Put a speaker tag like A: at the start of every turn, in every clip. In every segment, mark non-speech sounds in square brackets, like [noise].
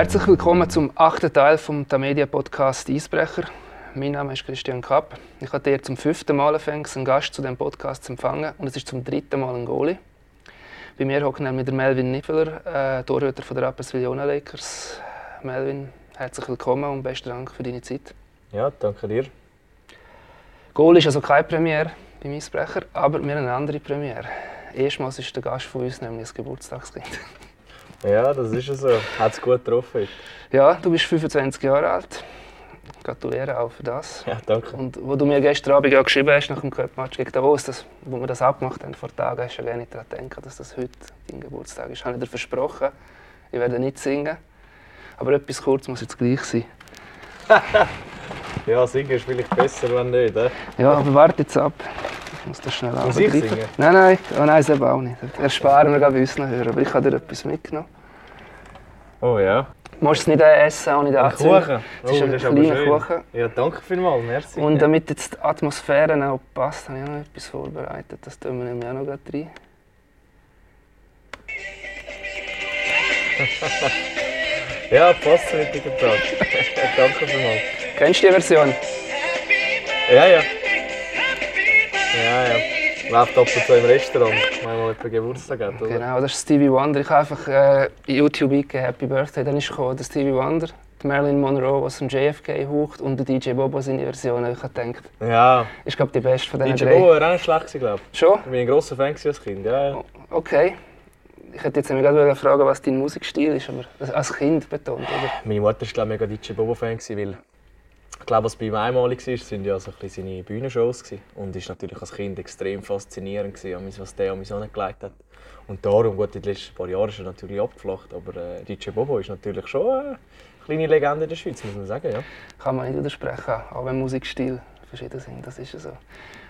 A: Herzlich willkommen zum achten Teil vom Tamedia Podcast Eisbrecher. Mein Name ist Christian Kapp. Ich hatte hier zum fünften Mal einen Gast zu diesem Podcast zu empfangen und es ist zum dritten Mal ein Goalie. Bei mir hockt nämlich der Melvin Niffeler, äh, Torhüter von der Rapperswil Jona Lakers. Melvin, herzlich willkommen und besten Dank für deine Zeit.
B: Ja, danke dir.
A: Goal ist also keine Premiere beim Eisbrecher, aber wir haben eine andere Premiere. Erstmals ist der Gast von uns nämlich ein Geburtstagskind.
B: Ja, das ist so. Hat es gut getroffen.
A: Ja, du bist 25 Jahre alt. Gratuliere auch für das.
B: Ja, danke.
A: Und wo du mir gestern Abend ja geschrieben hast, nach dem Cup-Match gegen Davos, das, wo wir das abgemacht haben vor Tagen, hast du ja gar nicht daran gedacht, dass das heute dein Geburtstag ist. Ich habe dir versprochen, ich werde nicht singen. Aber etwas kurz muss jetzt gleich sein. [laughs]
B: ja, singen ist vielleicht besser, wenn nicht. Eh?
A: Ja, aber warte jetzt ab. Ich muss das schnell
B: Muss ich singen?
A: Nein, nein, oh, nein, selber auch nicht. Ersparen wir bei uns noch hören. Aber ich habe dir etwas mitgenommen.
B: Oh ja.
A: Du musst es nicht essen, auch nicht anzünden.
B: Kuchen?
A: Es ist
B: Oh,
A: ein
B: das ist aber
A: kleiner
B: schön.
A: Kuchen.
B: Ja, danke vielmals. Merci.
A: Und damit jetzt die Atmosphäre auch passt, habe ich auch noch etwas vorbereitet. Das tun wir nämlich auch noch gerade rein. [laughs]
B: Ja, passt mit dem Tag. danke vielmals.
A: Kennst du die Version?
B: Ja, ja. Ja, ja. Läuft ab und zu im Restaurant, wenn mal jemand Geburtstag hat, oder?
A: Genau, das ist Stevie Wonder. Ich habe einfach äh, in YouTube eingegeben, Happy Birthday. Dann ist gekommen, der Stevie Wonder, die Marilyn Monroe, was zum JFK haucht und der DJ Bobo seine Version. Ich habe gedacht,
B: Ja.
A: ist glaube die beste von diesen
B: DJ
A: drei.
B: Bobo war auch nicht schlecht, glaube ich.
A: Schon?
B: Ich bin ein grosser Fan als Kind, ja. ja.
A: Okay. Ich hätte jetzt gerade fragen, was dein Musikstil ist, aber als Kind betont, oder?
B: Meine Mutter war glaube ich, mega DJ Bobo-Fan, weil ich glaube, was bei ihm einmalig war, sind ja so seine Bühnenshows. Gewesen. Und es war natürlich als Kind extrem faszinierend, gewesen, was der an mich angelegt hat. Und darum, gut, in den letzten paar Jahren ist er natürlich abgeflacht, aber äh, DJ Bobo ist natürlich schon äh, eine kleine Legende in der Schweiz, muss man sagen. Ja.
A: Kann man nicht widersprechen, auch wenn Musikstil verschieden sind, das ist so.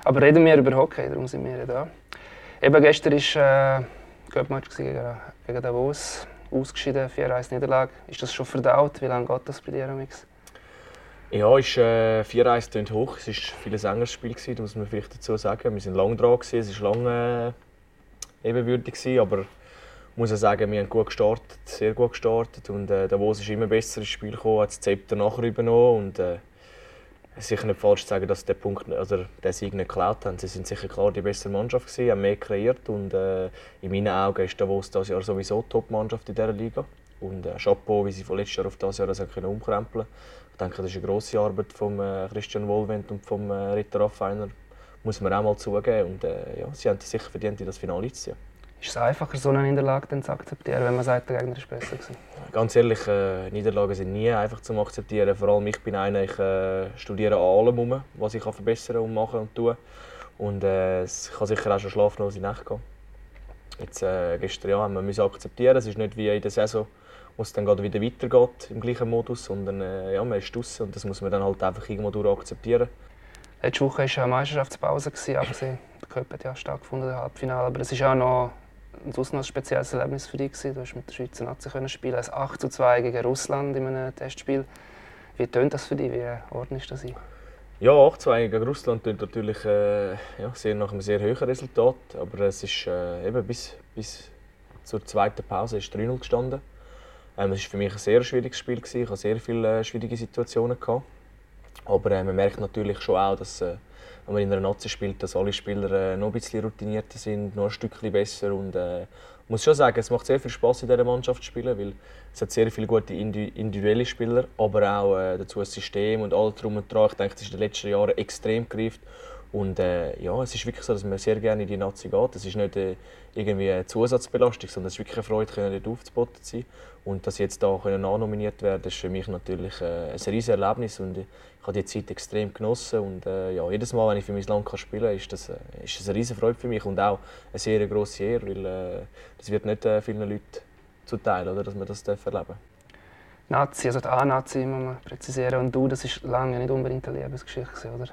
A: Aber reden wir über Hockey, darum sind wir da. Eben gestern war äh, Cup-Match gegen, gegen Davos, ausgeschieden, 4-1 Niederlage. Ist das schon verdaut? Wie lange geht das bei dir, Amix?
B: Ja, ist, äh, 4-1 tönt hoch. Es war viel ein engeres Spiel, gewesen, das muss man vielleicht dazu sagen. Wir waren lang dran, gewesen, es war lange äh, ebenbürtig. Gewesen, aber ich muss ja sagen, wir haben gut gestartet, sehr gut gestartet. Und äh, Davos ist immer besser ins Spiel gekommen, hat das Zepter nachher übernommen. Und, äh, es ist sicher nicht falsch zu sagen, dass sie den, Punkt, also den Sieg nicht geklaut haben. Sie sind sicher klar die bessere Mannschaft, gewesen, haben mehr kreiert. Und äh, in meinen Augen ist Davos dieses Jahr sowieso Top-Mannschaft in dieser Liga. Und äh, Chapeau, wie sie von letztes Jahr auf dieses Jahr das haben können umkrempeln Ich denke, das ist eine grosse Arbeit von äh, Christian Wohlwend und vom äh, Ritter Raffiner. Muss man auch mal zugeben. Und äh, ja, sie haben sicher verdient, in das Finale zu ziehen.
A: Ist es einfacher, so eine Niederlage dann zu akzeptieren, wenn man sagt, der Gegner ist besser gewesen?
B: Ganz ehrlich, äh, Niederlagen sind nie einfach zu akzeptieren. Vor allem ich bin einer, ich äh, studiere an allem herum, was ich kann verbessern und machen und tun. Und äh, es kann sicher auch schon schlaflose Nächte gehen. Jetzt, äh, gestern ja, haben wir müssen akzeptieren, es ist nicht wie in der Saison, wo es dann gerade wieder weitergeht im gleichen Modus, sondern äh, ja, man ist draußen und das muss man dann halt einfach irgendwo durch akzeptieren.
A: Letzte Woche war eine Meisterschaftspause, gewesen, abgesehen. Der hat ja stattgefunden, Halbfinale. Aber es war auch noch ein ein spezielles Erlebnis für dich. Du hast mit der Schweizer Nazi spielen, ein 8 zu 2 gegen Russland in einem Testspiel. Wie tönt das für dich? Wie ordnest du das ein?
B: Ja, 8-2 gegen Russland klingt natürlich äh, ja, sehr nach einem sehr hohen Resultat. Aber es ist äh, eben bis, bis zur zweiten Pause ist 3-0 gestanden. Ähm, es war für mich ein sehr schwieriges Spiel. Gewesen. Ich hatte sehr viele äh, schwierige Situationen. Gehabt. Aber äh, man merkt natürlich schon auch, dass äh, wenn man in einer Nazi spielt, dass alle Spieler äh, noch ein bisschen routinierter sind, noch ein Stückchen besser. Und äh, ich muss schon sagen, es macht sehr viel Spaß in dieser Mannschaft zu spielen, weil es hat sehr viele gute indi- individuelle Spieler, aber auch äh, dazu ein System und alles drum und dran. Ich denke, das ist in den letzten Jahren extrem gereift. Und äh, ja, es ist wirklich so, dass man sehr gerne in die Nazi geht. Es ist nicht äh, irgendwie eine Zusatzbelastung, sondern es ist wirklich eine Freude, dort aufzuboten zu sein. Und dass jetzt da können nominiert werden, ist für mich natürlich äh, ein riesiges Erlebnis und ich habe die Zeit extrem genossen und äh, ja, jedes Mal, wenn ich für mein Land kann spielen kann, ist das, äh, ist das eine riesige Freude für mich und auch eine sehr grosse Ehre, weil äh, das wird nicht äh, vielen Leuten zuteil, oder, dass man das darf erleben
A: Nazi, also die A-Nazi muss man präzisieren. Und du, das ist lange nicht unbedingt eine Lebensgeschichte, oder?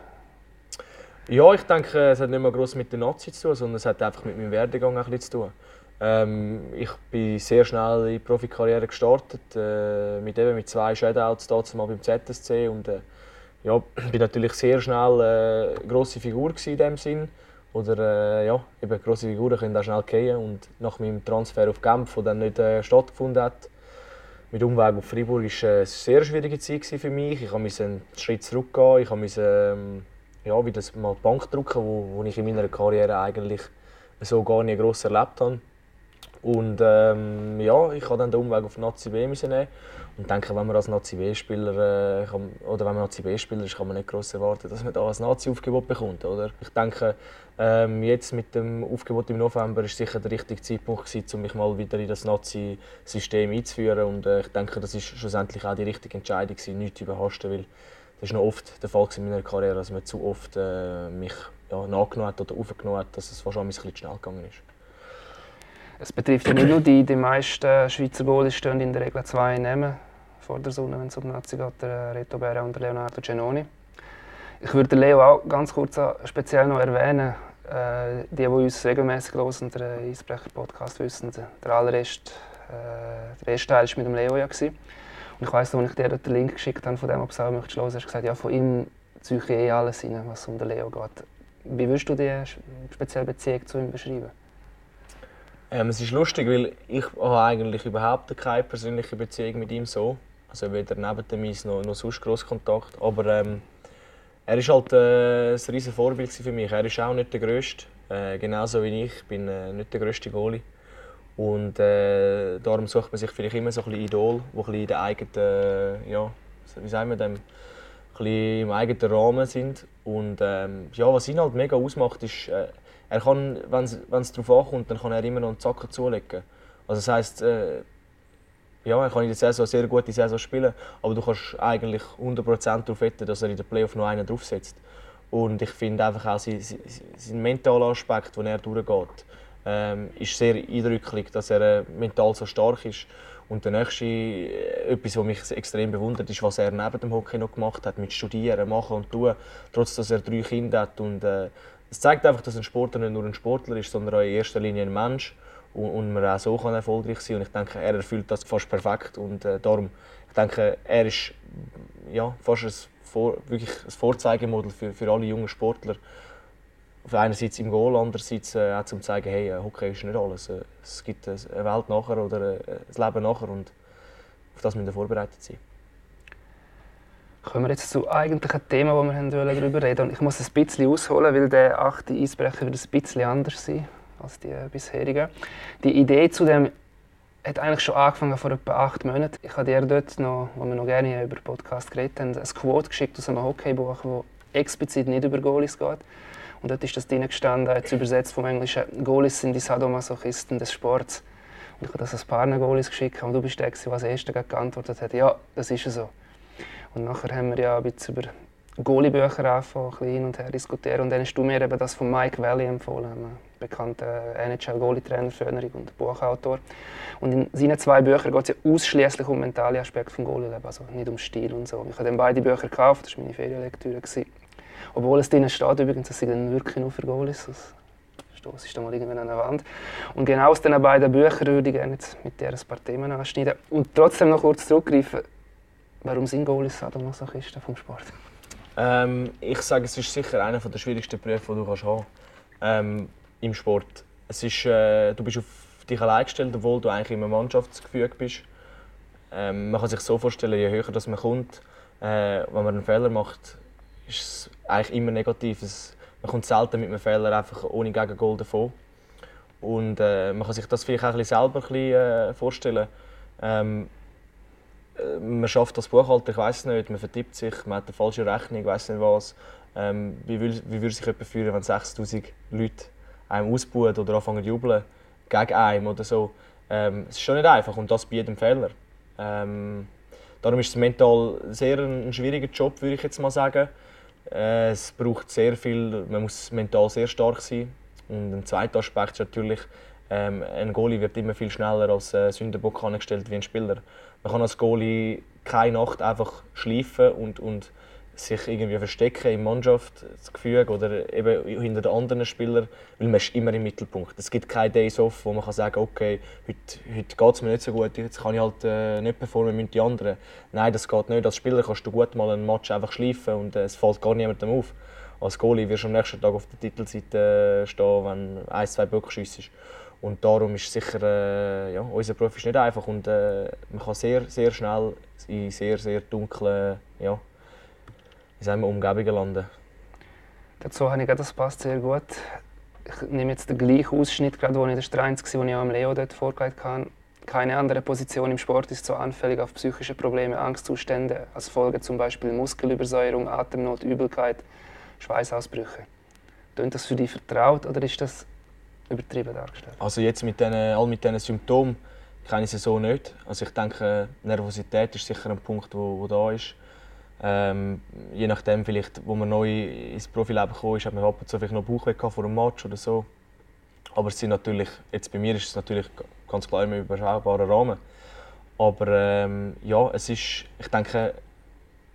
B: Ja, ich denke, es hat nicht mehr groß mit der Nazi zu tun, sondern es hat einfach mit meinem Werdegang ein bisschen zu tun. Ähm, ich bin sehr schnell in die Profikarriere gestartet, äh, mit, eben mit zwei Shadouts damals mal beim ZSC und äh, ja, [clears throat] bin natürlich sehr schnell äh, eine grosse Figur in dem Sinn. Oder äh, ja, eben grosse Figuren können auch schnell gehen und nach meinem Transfer auf Genf, der dann nicht äh, stattgefunden hat, mit Umweg auf Freiburg war eine sehr schwierige Zeit für mich. Ich musste einen Schritt zurückgehen. Ich musste ähm, ja, wieder mal die Bank drücken, wo ich in meiner Karriere eigentlich so gar nicht gross erlebt habe. Und ähm, ja, ich habe dann den Umweg auf Nazi B nehmen. Und denke, wenn man als Nazi B-Spieler äh, oder wenn man Nazi B-Spieler ist, kann man nicht groß erwarten, dass man da ein Nazi-Aufgebot bekommt, oder? Ich denke, ähm, jetzt mit dem Aufgebot im November ist sicher der richtige Zeitpunkt gewesen, um mich mal wieder in das Nazi-System einzuführen. Und äh, ich denke, das ist schlussendlich auch die richtige Entscheidung gewesen, nichts überhasten, weil das ist noch oft der Fall in meiner Karriere, dass man zu oft äh, mich ja, nachgenommen hat oder aufgenommen hat, dass es wahrscheinlich ein bisschen schnell gegangen ist.
A: Es betrifft ja nicht nur die, die meisten Schweizer Goalies stehen in der Regel zwei Namen vor der Sonne, wenn es um die Nazi geht, der Reto Berra und der Leonardo Genoni. Ich würde Leo auch ganz kurz speziell noch erwähnen. Äh, die, die uns regelmäßig hören, den Eisbrecher-Podcast wissen, der allererste, äh, der erste Teil war mit dem Leo. Ja gewesen. Und ich weiss, als ich dir den Link geschickt habe, von dem, ob du auch möchtest hören, hast gesagt, ja, von ihm ziehe ich eh alles rein, was um den Leo geht. Wie würdest du die spezielle Beziehung zu ihm beschreiben?
B: Ähm, es ist lustig, weil ich habe eigentlich überhaupt keine persönliche Beziehung mit ihm so. Also weder neben dem Eis noch, noch sonst gross Kontakt. Aber ähm, er ist halt äh, ein riesiges Vorbild für mich. Er ist auch nicht der Größte, äh, genauso wie ich. Ich bin äh, nicht der größte Goalie. Und äh, darum sucht man sich vielleicht immer so ein Idol, die ein in der eigenen, äh, ja, wie sagen wir dem, im eigenen Rahmen sind. Und ähm, ja, was ihn halt mega ausmacht, ist, äh, er kann, wenn es darauf ankommt, dann kann er immer noch einen Zacken zulegen. Also das heisst, äh, ja, er kann in der Saison eine sehr gute Saison spielen, aber du kannst eigentlich 100% darauf wetten, dass er in der Playoff noch einen draufsetzt. Und ich finde einfach auch sein, mentaler Aspekt, den er durchgeht, ähm, ist sehr eindrücklich, dass er äh, mental so stark ist. Und der nächste, äh, etwas, was mich extrem bewundert, ist, was er neben dem Hockey noch gemacht hat, mit Studieren, Machen und Tun, trotz dass er drei Kinder hat. Und, äh, es zeigt einfach, dass ein Sportler nicht nur ein Sportler ist, sondern auch in erster Linie ein Mensch und, und man auch so kann erfolgreich sein. Und ich denke, er erfüllt das fast perfekt und äh, darum, ich denke, er ist ja, fast ein, Vor wirklich ein Vorzeigemodell für, für alle jungen Sportler. Auf einerseits im Goal, andererseits äh, auch zum zeigen, hey, äh, Hockey ist nicht alles. Äh, es gibt eine Welt nachher oder äh, ein Leben nachher und auf das müssen wir vorbereitet sein.
A: Kommen wir jetzt zu eigentlichen Themen, wo wir darüber reden wollen. Ich muss ein bisschen ausholen, weil der achte Eisbrecher wird ein bisschen anders sein als die bisherigen. Die Idee zu dem hat eigentlich schon angefangen vor etwa acht Monaten. Ich habe dir dort noch, wo wir noch gerne über Podcast geredet haben, ein Quote geschickt aus einem Hockeybuch, das explizit nicht über Goalies geht. Und dort ist das drin gestanden, jetzt übersetzt vom Englischen, Goalies sind die Sadomasochisten des Sports. Und ich habe das ein paar Goalies geschickt und du bist der, der als Erster geantwortet hat, ja, das ist so. Und nachher haben wir ja ein bisschen über Goalie-Bücher angefangen, hin und her diskutieren. Und dann hast du mir eben das von Mike Valley empfohlen, einem bekannten NHL-Goalie-Trainer, Föhnerig und Buchautor. Und in seinen zwei Büchern geht es ja ausschließlich um mentale Aspekte des Goalie-Lebens, also nicht um Stil und so. Ich habe dann beide Bücher gekauft, das war meine Ferienlektüre. Obwohl es drinnen steht übrigens, dass sie dann wirklich nur für Goalies. Das ist da mal irgendwann an der Wand. Und genau aus diesen beiden Büchern würde ich gerne mit dir ein paar Themen anschneiden. Und trotzdem noch kurz zurückgreifen, Warum sind Goalies Sadomasochisten vom Sport?
B: Ähm, ich sage, es ist sicher einer der schwierigsten Berufe, die du kannst haben ähm, im Sport. Es ist, äh, du bist auf dich allein gestellt, obwohl du eigentlich im Mannschaftsgefüge bist. Ähm, man kann sich so vorstellen, je höher das man kommt, äh, wenn man einen Fehler macht, ist es eigentlich immer negativ. Es, man kommt selten mit einem Fehler einfach ohne Gegengol davon. Und äh, man kann sich das vielleicht auch ein bisschen selber ein bisschen, äh, vorstellen. Ähm, äh, man schafft das Buchhalter, ich weiß nicht, man vertippt sich, man hat eine falsche Rechnung, ich weiß nicht was. Ähm, wie, will, wie würde sich jemand fühlen, wenn 6000 Leute einem ausbuhen oder anfangen zu jubeln gegen einen oder so? Ähm, es ist schon nicht einfach und das bei jedem Fehler. Ähm, darum ist es mental sehr ein, ein schwieriger Job, würde ich jetzt mal sagen. Äh, es braucht sehr viel, man muss mental sehr stark sein. Und ein zweiter Aspekt ist natürlich, ähm, ein Goalie wird immer viel schneller als äh, Sündenbock angestellt wie ein Spieler. Man kann als Goalie keine Nacht einfach schleifen und, und sich irgendwie verstecken im Mannschaftsgefüge oder eben hinter den anderen Spielern, weil man ist immer im Mittelpunkt. Es gibt keine Days off, wo man kann sagen okay, heute, heute geht es mir nicht so gut, jetzt kann ich halt äh, nicht performen mit den anderen. Nein, das geht nicht. Als Spieler kannst du gut mal einen Match einfach schleifen und äh, es fällt gar niemandem auf. Als Goalie wirst du am nächsten Tag auf der Titelseite äh, stehen, wenn ein, zwei Böcke schiessest. Und darum ist sicher, äh, ja, unser Beruf ist nicht einfach und äh, man kann sehr, sehr schnell in sehr, sehr dunklen ja, sagen wir, Umgebungen landen.
A: Dazu habe ich gedacht, das passt sehr gut. Ich nehme jetzt den gleichen Ausschnitt, gerade wo ich das war, den ich auch Leo dort vorgelegt habe. Keine andere Position im Sport ist so anfällig auf psychische Probleme, Angstzustände, als Folge zum Beispiel Muskelübersäuerung, Atemnot, Übelkeit, Schweißausbrüche. Klingt das für dich vertraut oder ist das übertrieben dargestellt?
B: Also jetzt mit den, all mit diesen Symptomen kenne ich sie so nicht. Also ich denke, Nervosität ist sicher ein Punkt, der wo, wo da ist. Ähm, je nachdem, vielleicht, wo man neu ins Profileben kam, hat man ab und zu vielleicht noch Bauchweh vor einem Match oder so. Aber es sind natürlich, jetzt bei mir ist es natürlich ganz klar im überschaubaren Rahmen. Aber ähm, ja, es ist, ich denke,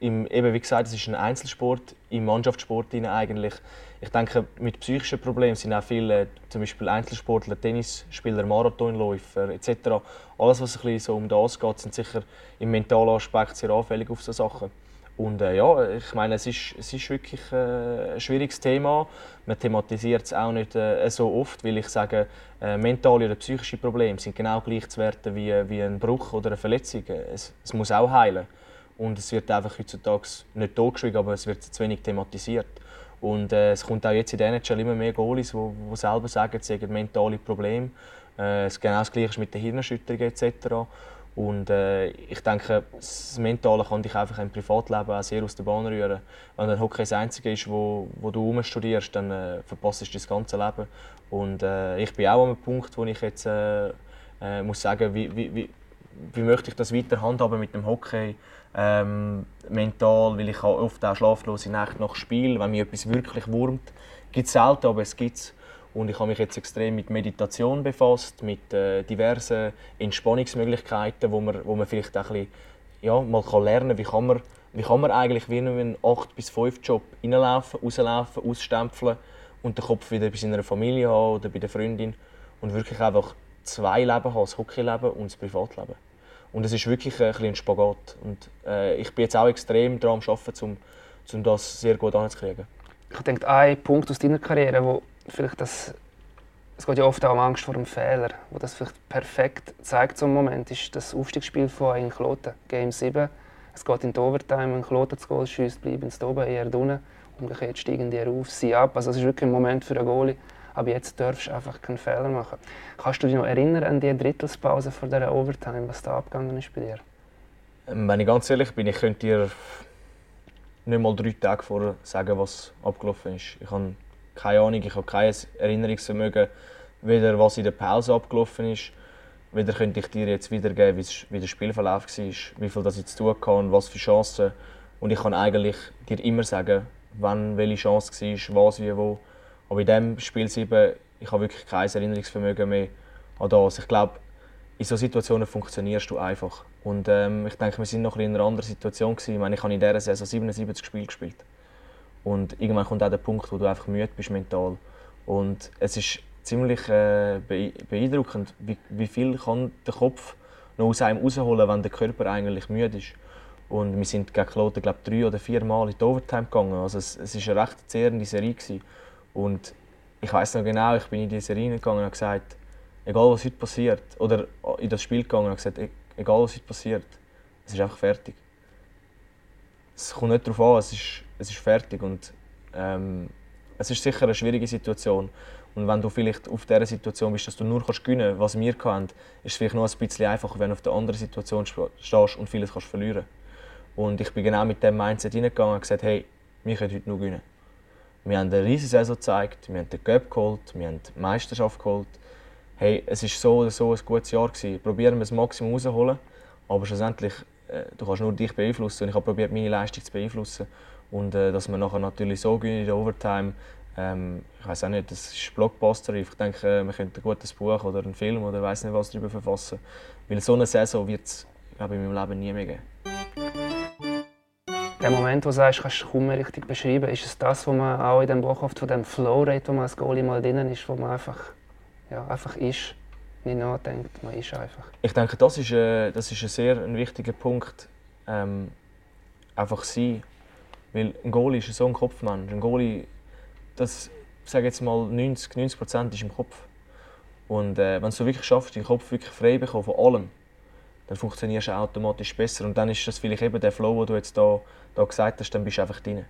B: im, eben wie gesagt, es ist ein Einzelsport, im Mannschaftssport eigentlich. Ich denke, mit psychischen Problemen sind auch viele, zum Beispiel Einzelsportler, Tennisspieler, Marathonläufer etc. Alles, was ein bisschen so um das geht, sind sicher im mentalen Aspekt sehr anfällig auf solche Sachen. Und äh, ja, ich meine, es ist, es ist wirklich äh, ein schwieriges Thema. Man thematisiert es auch nicht äh, so oft, weil ich sage, äh, mentale oder psychische Probleme sind genau gleich zu werten wie, wie ein Bruch oder eine Verletzung. Es, es muss auch heilen. Und es wird einfach heutzutage nicht totgeschwiegen, aber es wird zu wenig thematisiert. Und äh, es kommt auch jetzt in der NHL immer mehr Goalies, die selber sagen, sie haben mentale Probleme. Äh, genau das Gleiche ist mit den Hirnerschütterungen etc. Und äh, ich denke, das Mentale kann dich einfach im Privatleben auch sehr aus der Bahn rühren. Wenn der Hockey das Einzige ist, wo, wo du studierst, dann äh, verpasst du das ganze Leben. Und äh, ich bin auch an einem Punkt, wo ich jetzt äh, äh, muss sagen, wie, wie, wie, wie möchte ich das weiter handhaben mit dem Hockey ähm, mental, weil ich oft auch schlaflose Nächte nach Spiel, wenn mich etwas wirklich wurmt, gibt es selten, aber es gibt es. Und ich habe mich jetzt extrem mit Meditation befasst, mit äh, diversen Entspannungsmöglichkeiten, wo man, wo man vielleicht auch ein bisschen, ja, mal kann lernen wie kann man, wie kann man eigentlich wie in einen 8 bis 5 Job reinlaufen, rauslaufen, ausstempeln und den Kopf wieder bei seiner Familie haben oder bei der Freundin und wirklich einfach zwei Leben haben, das Hockeyleben und das Privatleben. Und es ist wirklich ein, ein Spagat. Und äh, ich bin jetzt auch extrem daran am Arbeiten, um, um das sehr gut anzukriegen.
A: Ich denke, ein Punkt aus deiner Karriere, wo vielleicht das es geht ja oft auch um Angst vor einem Fehler, wo das vielleicht perfekt zeigt so Moment, ist das Aufstiegsspiel von in Kloten, Game 7. Es geht in die Overtime, wenn Kloten das Goal schießt, bleiben sie oben, eher unten. Umgekehrt steigen die auf, sie ab. Also es ist wirklich ein Moment für einen Goalie. Aber jetzt darfst du einfach keinen Fehler machen. Kannst du dich noch erinnern an die Drittelspause vor dieser Overtime, was da abgegangen ist bei dir?
B: Ähm, wenn ich ganz ehrlich bin, ich könnte dir nicht mal drei Tage vorher sagen, was abgelaufen ist. Ich habe keine Ahnung, ich habe kein Erinnerungsvermögen, weder was in der Pause abgelaufen ist, weder könnte ich dir jetzt wiedergeben, wie der Spielverlauf war, wie viel das ich zu tun hatte was für Chancen. Und ich kann eigentlich dir immer sagen, wann welche Chance war, was, wie, wo. Aber in diesem Spiel 7, ich habe wirklich kein Erinnerungsvermögen mehr an das. Ich glaube, in solchen Situationen funktionierst du einfach. Und ähm, ich denke, wir sind noch in einer anderen Situation gewesen. Ich meine, ich habe in dieser Saison 77 Spiele gespielt. Und irgendwann kommt auch der Punkt, wo du einfach müde bist mental. Und es ist ziemlich äh, beeindruckend, wie, wie viel kann der Kopf noch aus einem rausholen, wenn der Körper eigentlich müde ist. Und wir sind gegen Kloten, glaube drei oder vier Mal in die Overtime gegangen. Also es, es eine recht zehrende Serie gewesen. Und ich weiß noch genau, ich bin in diese Serie gegangen und gesagt, egal was heute passiert, oder in das Spiel gegangen und gesagt, e-, egal was heute passiert, es ist einfach fertig. Es kommt nicht darauf an, es ist, es ist fertig. Und, ähm, es ist sicher eine schwierige Situation. Und wenn du vielleicht auf dieser Situation bist, dass du nur gewinnen kannst, was wir können, ist es vielleicht noch ein bisschen einfacher, wenn du auf der anderen Situation stehst und vieles kannst verlieren Und ich bin genau mit dem Mindset hineingegangen und gesagt, hey, wir können heute nur gewinnen. Wir haben eine riesige Saison gezeigt, wir haben den Cup geholt, wir haben die Meisterschaft geholt. Hey, es war so oder so ein gutes Jahr. Gewesen. Probieren wir das Maximum rauszuholen, aber schlussendlich, äh, du kannst nur dich beeinflussen und ich habe probiert, meine Leistung zu beeinflussen. Und äh, dass wir nachher natürlich so gewinnen in der Overtime, ähm, ich weiß auch nicht, das ist Blockbuster. Ich denke, äh, wir könnten ein gutes Buch oder einen Film oder weiß nicht was darüber verfassen. Weil so eine Saison wird es, in meinem Leben nie mehr geben.
A: Der Moment, wo du sagst, kannst du kaum mehr richtig beschreiben, ist es das, was man auch in dem Buch oft von dem Flow-Rate, wo man als Goalie mal drin ist, wo man einfach, ja, einfach ist, nicht nachdenkt, man ist einfach.
B: Ich denke, das ist, äh, das ist ein sehr ein wichtiger Punkt. Ähm, einfach sein. Weil ein Goalie ist so ein Kopfmensch. Ein Goalie, das, sage jetzt mal, 90, 90 ist im Kopf. Und äh, wenn du wirklich schaffst, deinen Kopf wirklich frei bekommen von allem, dann funktionierst du automatisch besser. Und dann ist das vielleicht eben der Flow, den du jetzt da, da gesagt hast, dann bist du einfach drin.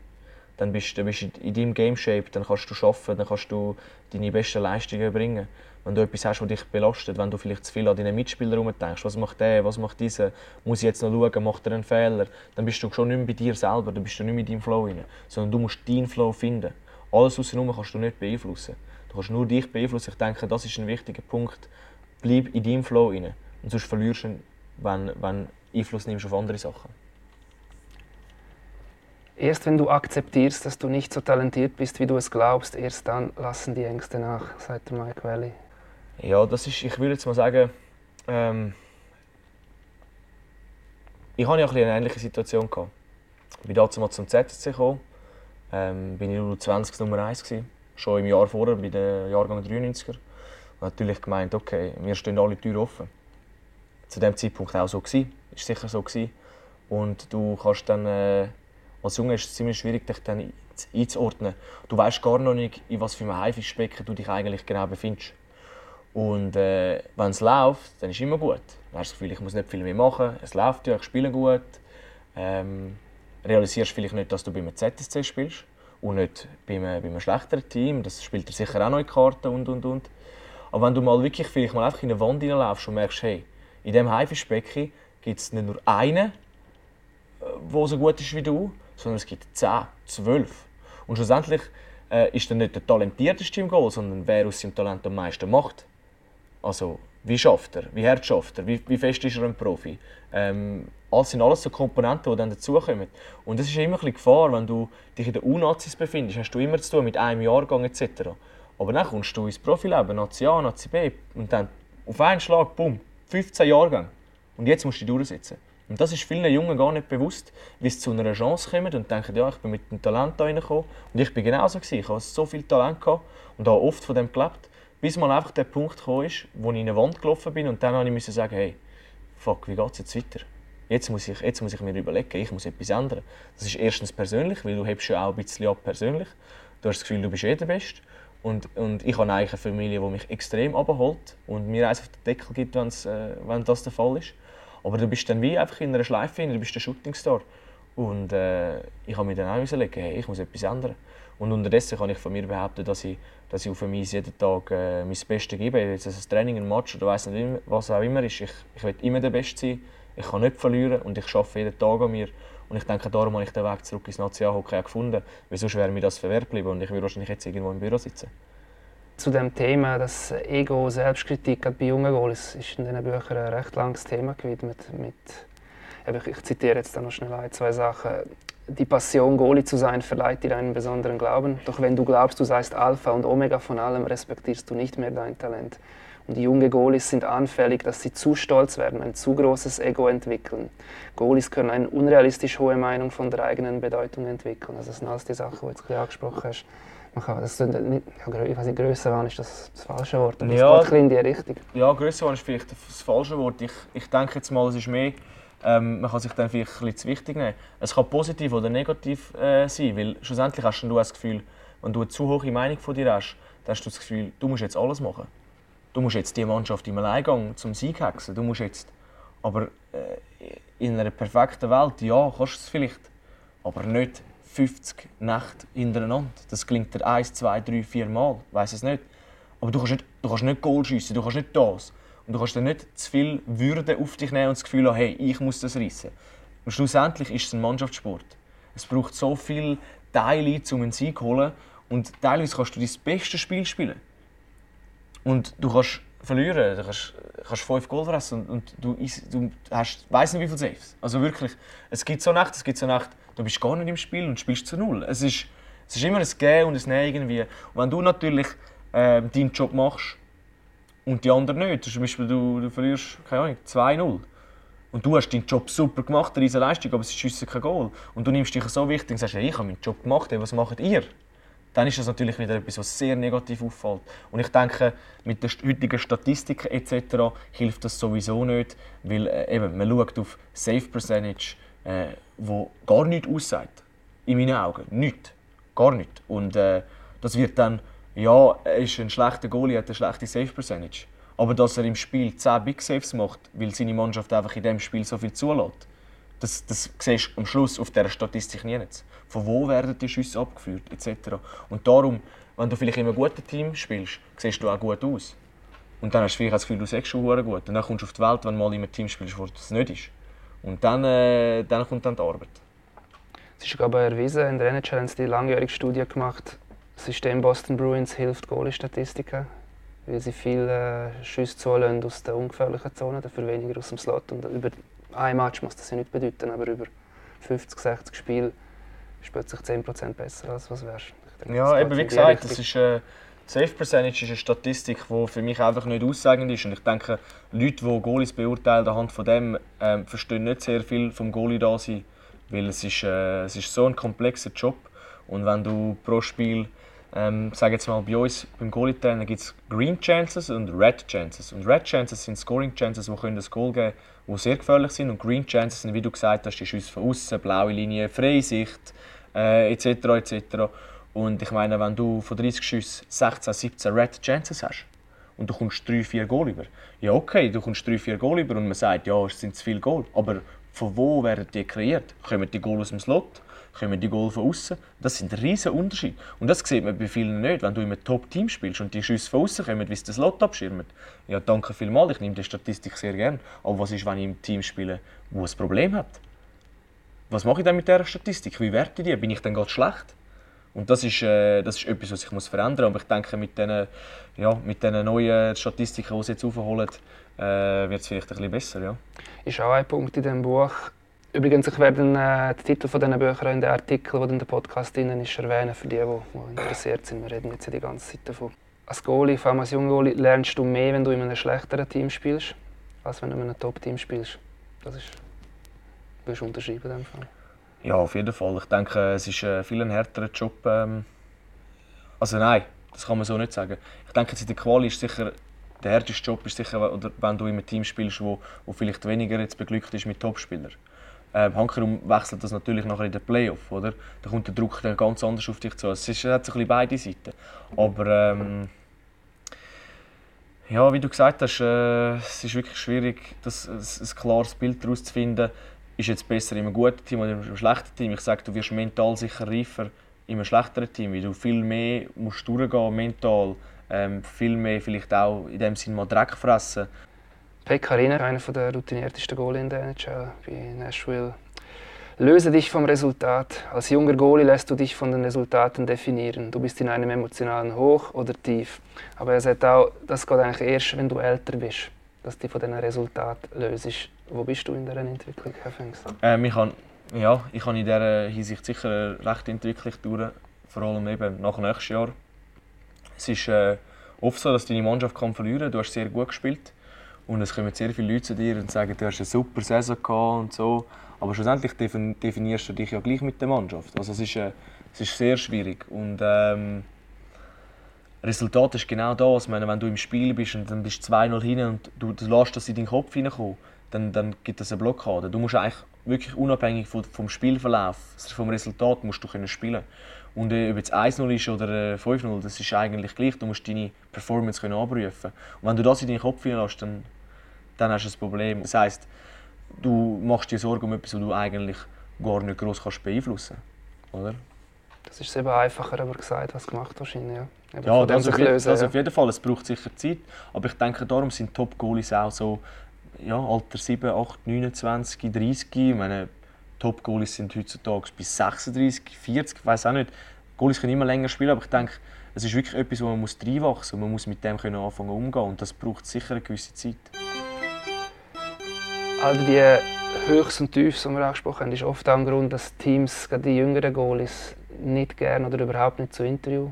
B: Dann bist du bist in deinem Game Shape, dann kannst du arbeiten, dann kannst du deine besten Leistungen bringen. Wenn du etwas hast, das dich belastet, wenn du vielleicht zu viel an deinen Mitspielern herumdenkst, was macht der, was macht dieser, muss ich jetzt noch schauen, macht er einen Fehler, dann bist du schon nicht mehr bei dir selber, dann bist du nicht mehr in deinem Flow rein, sondern du musst deinen Flow finden. Alles außenrum kannst du nicht beeinflussen. Du kannst nur dich beeinflussen. Ich denke, das ist ein wichtiger Punkt. Bleib in deinem Flow rein. Und sonst verlierst du wenn du Einfluss nimmst auf andere Sachen.
A: Erst wenn du akzeptierst, dass du nicht so talentiert bist, wie du es glaubst, erst dann lassen die Ängste nach, sagt der Mike Valley.
B: Ja, das ist, ich würde jetzt mal sagen, ähm, ich hatte ja ein eine ähnliche Situation. Ich bin damals zum ZSC gekommen, ähm, bin ich U20 Nummer 1 gewesen, schon im Jahr vorher, bei den Jahrgang 93er. Und natürlich gemeint, okay, wir stehen alle Türen offen. Zu dem Zeitpunkt auch so gewesen, ist sicher so gewesen. Und du kannst dann, äh, als Junge ist es ziemlich schwierig, dich dann einzuordnen. Du weißt gar noch nicht, in was für einem Haifischbecken du dich eigentlich genau befindest. Und äh, wenn es läuft, dann ist es immer gut. Dann hast du das Gefühl, ich muss nicht viel mehr machen. Es läuft ja, ich spiele gut. Ähm, realisierst vielleicht nicht, dass du beim ZSC spielst und nicht bei einem, schlechteren Team. Das spielt dir sicher auch die Karten und und und. Aber wenn du mal wirklich vielleicht mal einfach in eine Wand hineinlaufst und merkst, hey, in diesem Haifischbecken gibt es nicht nur einen, der äh, so gut ist wie du, sondern es gibt zehn, zwölf. Und schlussendlich äh, ist dann nicht der talentierteste im Goal, sondern wer aus seinem Talent am meisten macht. Also, wie schafft er? Wie hart schafft er? Wie, wie fest ist er ein Profi? Ähm, das sind alles so Komponenten, die dann dazukommen. Und das ist immer ein Gefahr, wenn du dich in den U-Nazis befindest, hast du immer zu tun mit einem Jahrgang etc. Aber dann kommst du ins Profileben, Nazi A, Nazi B und dann auf einen Schlag, bumm, 15 Jahrgänge. Und jetzt musst du dich durchsetzen. Und das ist vielen Jungen gar nicht bewusst, wie sie zu einer Chance kommen und denken, ja, ich bin mit dem Talent da reingekommen. Und ich bin genauso. Gewesen. Ich hatte so viel Talent gehabt und habe oft von dem gelebt, bis mal einfach der Punkt gekommen ist, wo ich in eine Wand gelaufen bin und dann musste ich sagen, hey, fuck, wie geht es jetzt weiter? Jetzt muss, ich, jetzt muss ich mir überlegen, ich muss etwas ändern. Das ist erstens persönlich, weil du hebst ja auch ein bisschen ab persönlich. Du hast das Gefühl, du bist eh der Beste. Und, und ich habe eigentlich eine Familie, die mich extrem abholt und mir eins auf den Deckel gibt, äh, wenn das der Fall ist. Aber du bist dann wie einfach in einer Schleife, du bist der Shootingstar. Und äh, ich habe mir dann auch überlegt, hey, ich muss etwas ändern. Und unterdessen kann ich von mir behaupten, dass ich, dass ich auf mich jeden Tag äh, mein Bestes gebe. Jetzt ist ein Training, ein Match oder weiss nicht, was auch immer ist. Ich, ich will immer der Beste sein. Ich kann nicht verlieren und ich arbeite jeden Tag an mir. Und ich denke, darum habe ich den Weg zurück ins Nationalhockey gefunden. Sonst wäre mir das verwehrt geblieben und ich würde wahrscheinlich jetzt irgendwo im Büro sitzen.
A: Zu dem Thema, das Ego, Selbstkritik bei jungen Goalies, ist in diesen Büchern ein recht langes Thema gewidmet. Mit, ich zitiere jetzt noch schnell ein, zwei Sachen. Die Passion, Goalie zu sein, verleiht dir einen besonderen Glauben. Doch wenn du glaubst, du seist Alpha und Omega von allem, respektierst du nicht mehr dein Talent. Und die jungen Goalies sind anfällig, dass sie zu stolz werden, ein zu großes Ego entwickeln. Goalies können eine unrealistisch hohe Meinung von der eigenen Bedeutung entwickeln. Also das sind alles die Sachen, die du jetzt angesprochen hast. Man kann, das nicht, ich weiß nicht, Grössenwahn ist das, das falsche Wort, aber ja, es geht in die Richtung.
B: Ja, Grössenwahn ist vielleicht das falsche Wort. Ich, ich denke jetzt mal, es ist mehr, ähm, man kann sich dann vielleicht ein bisschen zu wichtig nehmen. Es kann positiv oder negativ äh, sein, weil schlussendlich hast du das Gefühl, wenn du eine zu hohe Meinung von dir hast, dann hast du das Gefühl, du musst jetzt alles machen du musst jetzt die Mannschaft im Alleingang zum Sieg hexen. Du musst jetzt, aber äh, in einer perfekten Welt, ja, kannst du es vielleicht, aber nicht 50 Nächte hintereinander. Das klingt dir 1, 2, 3, 4 Mal, ich weiß es nicht. Aber du kannst nicht, nicht Goal schiessen, du kannst nicht das. Und du kannst dann nicht zu viel Würde auf dich nehmen und das Gefühl haben, hey, ich muss das reissen. Und schlussendlich ist es ein Mannschaftssport. Es braucht so viele Teile, um einen Sieg zu holen. Und teilweise kannst du dein bestes Spiel spielen. Und du kannst verlieren, du kannst, kannst fünf Goal fressen und, und du, du hast, weiss nicht wie viele Saves. Also wirklich, es gibt so Nacht, es gibt so Nacht, du bist gar nicht im Spiel und spielst zu null. Es ist, es ist immer ein Gehen und ein Nein irgendwie. Und wenn du natürlich äh, deinen Job machst und die anderen nicht, zum Beispiel du, du verlierst, keine Ahnung, 2-0 und du hast deinen Job super gemacht, riesige Leistung, aber sie schiessen kein Goal. Und du nimmst dich so wichtig und sagst, hey, ich habe meinen Job gemacht, hey, was macht ihr? dann ist das natürlich wieder etwas, was sehr negativ auffällt. Und ich denke, mit den heutigen Statistiken etc. hilft das sowieso nicht, weil äh, eben, man schaut auf Safe Percentage, äh, wo gar nichts aussagt. In meinen Augen. Nichts. Gar nichts. Und äh, das wird dann, ja, er ist ein schlechter Goalie, hat eine schlechte Safe Percentage. Aber dass er im Spiel 10 Big Saves macht, weil seine Mannschaft einfach in dem Spiel so viel zulässt, das, das siehst du am Schluss auf dieser Statistik nie. Von wo werden die Schüsse abgeführt, etc. Und darum, wenn du vielleicht in einem guten Team spielst, siehst du auch gut aus. Und dann hast du vielleicht das Gefühl, du siehst schon gut. Und dann kommst du auf die Welt, wenn du mal in einem Team spielst, wo das nicht ist. Und dann, äh, dann kommt dann die Arbeit.
A: Es ist glaube ich erwiesen, in der NHL haben sie die langjährige Studie gemacht, das System Boston Bruins hilft Goalie-Statistiken, weil sie viele äh, Schüsse zulassen aus der ungefährlichen Zone, dafür weniger aus dem Slot. Und über ein Match muss das ja nicht bedeuten, aber über 50, 60 Spiele ist plötzlich 10% besser, als was wärst.
B: Ja, eben wie gesagt, das ist, äh, Safe Percentage ist eine Statistik, die für mich einfach nicht aussagend ist. Und ich denke, Leute, die Goalies beurteilen anhand von dem, äh, verstehen nicht sehr viel vom Goalie da sein, weil es ist, äh, es ist so ein komplexer Job. Und wenn du pro Spiel, ähm, sage jetzt mal bei uns beim Goalie-Trainer gibt es Green Chances und Red Chances. Und Red Chances sind Scoring Chances, die können das Goal geben die sehr gefährlich sind. Und Green Chances sind, wie du gesagt hast, die Schüsse von außen, blaue Linie, Freisicht äh, etc. etc. Und ich meine, wenn du von 30 Schüssen 16, 17 Red Chances hast und du kommst 3-4 Goal über, ja okay, du kommst 3-4 Goal über und man sagt, ja, es sind zu viele Goal. Aber von wo werden die kreiert? Kommen die Goal aus dem Slot? Kommen die Goal von außen? Das sind riesen Unterschiede. Und das sieht man bei vielen nicht. Wenn du in einem Top-Team spielst und die Schüsse von außen kommen, wie es das Slot abschirmt. Ja, danke vielmals, ich nehme die Statistik sehr gerne. Aber was ist, wenn ich im Team spiele, wo ein Problem hat? Was mache ich dann mit dieser Statistik? Wie werte ich die? Bin ich dann gerade schlecht? Und das ist, äh, das ist etwas, was sich muss verändern muss. Aber ich denke, mit diesen ja, mit den neuen Statistiken, die sie jetzt aufholen, äh, wird es vielleicht ein bisschen besser. Ja.
A: Ist auch ein Punkt in diesem Buch. Übrigens, ich werde äh, den Titel von diesen Büchern in den Artikel, die in dem Podcast drin ist, erwähnen, für die, die, interessiert sind. Wir reden jetzt die ganze Zeit davon. Als Goalie, vor allem als junger Goalie, lernst du mehr, wenn du in einem schlechteren Team spielst, als wenn du in einem Top-Team spielst. Das ist, willst du unterschreiben in dem Fall.
B: Ja, auf jeden Fall. Ich denke, es ist äh, viel ein härterer Job. Ähm also nein, das kann man so nicht sagen. Ich denke, in der Quali ist sicher der härteste Job ist sicher, oder wenn du in einem Team spielst, wo, wo vielleicht weniger jetzt beglückt ist mit Topspielern. Ähm, Hankerum wechselt das natürlich nachher in den Playoff, oder? Da kommt der Druck dann ganz anders auf dich zu. Es, ist, es hat so ein bisschen beide Seiten. Aber ähm, ja, wie du gesagt hast, äh, es ist wirklich schwierig, das, ein, ein klares Bild daraus zu finden ist jetzt besser einem guten Team oder einem schlechten Team. Ich sage, du wirst mental sicher reifer in einem schlechteren Team, weil du viel mehr musst durchgehen mental, ähm, viel mehr vielleicht auch in dem Sinne mal Dreck fressen.
A: Pekka Rinner, einer der routiniertesten Goalie in der NHL bei Nashville. Löse dich vom Resultat. Als junger Goalie lässt du dich von den Resultaten definieren. Du bist in einem emotionalen Hoch oder Tief. Aber er sagt auch, das geht eigentlich erst, wenn du älter bist, dass du dich von diesen Resultaten löst. Wo bist du in dieser Entwicklung, Herr?
B: Ähm, ich habe ja, ich habe in dieser Hinsicht sicher eine rechte Entwicklung durch, vor allem eben nach nächstes Jahr. Es ist äh, oft so, dass deine Mannschaft kann verlieren kann. Du hast sehr gut gespielt und es kommen sehr viele Leute zu dir und sagen, du hast eine super Saison gehabt und so. Aber schlussendlich definierst du dich ja gleich mit der Mannschaft. Also es ist, äh, es ist sehr schwierig und ähm, Resultat ist genau das. Ich meine, wenn du im Spiel bist und dann bist du 2-0 hin und du, du lässt das in deinen Kopf hineinkommen, dann, dann gibt es eine Blockade. Du musst eigentlich wirklich unabhängig vom, vom Spielverlauf, vom Resultat, musst du können spielen. Und äh, ob jetzt 1-0 ist oder äh, 5-0, das ist eigentlich gleich. Du musst deine Performance können abrufen. Und wenn du das in deinen Kopf lässt, dann, dann hast du ein Problem. Das heisst, du machst dir Sorgen um etwas, was du eigentlich gar nicht groß kannst beeinflussen kannst.
A: Das ist eben einfacher aber gesagt als gemacht wahrscheinlich. Ja,
B: eben ja das, auf, lösen, das ja. auf jeden Fall. Es braucht sicher Zeit. Aber ich denke, darum sind Top-Goalies auch so ja, Alter 7, 8, 29, 30. Ich meine, Top-Goalies sind heutzutage bis 36, 40, ich weiß auch nicht. Goalies können immer länger spielen, aber ich denke, es ist wirklich etwas, wo man muss reinwachsen muss. Man muss mit dem können anfangen umgehen und das braucht sicher eine gewisse Zeit.
A: All die Höchst und Tiefs, die wir angesprochen haben, ist oft auch ein Grund, dass Teams, gerade die jüngeren Goalies, nicht gerne oder überhaupt nicht zu Interview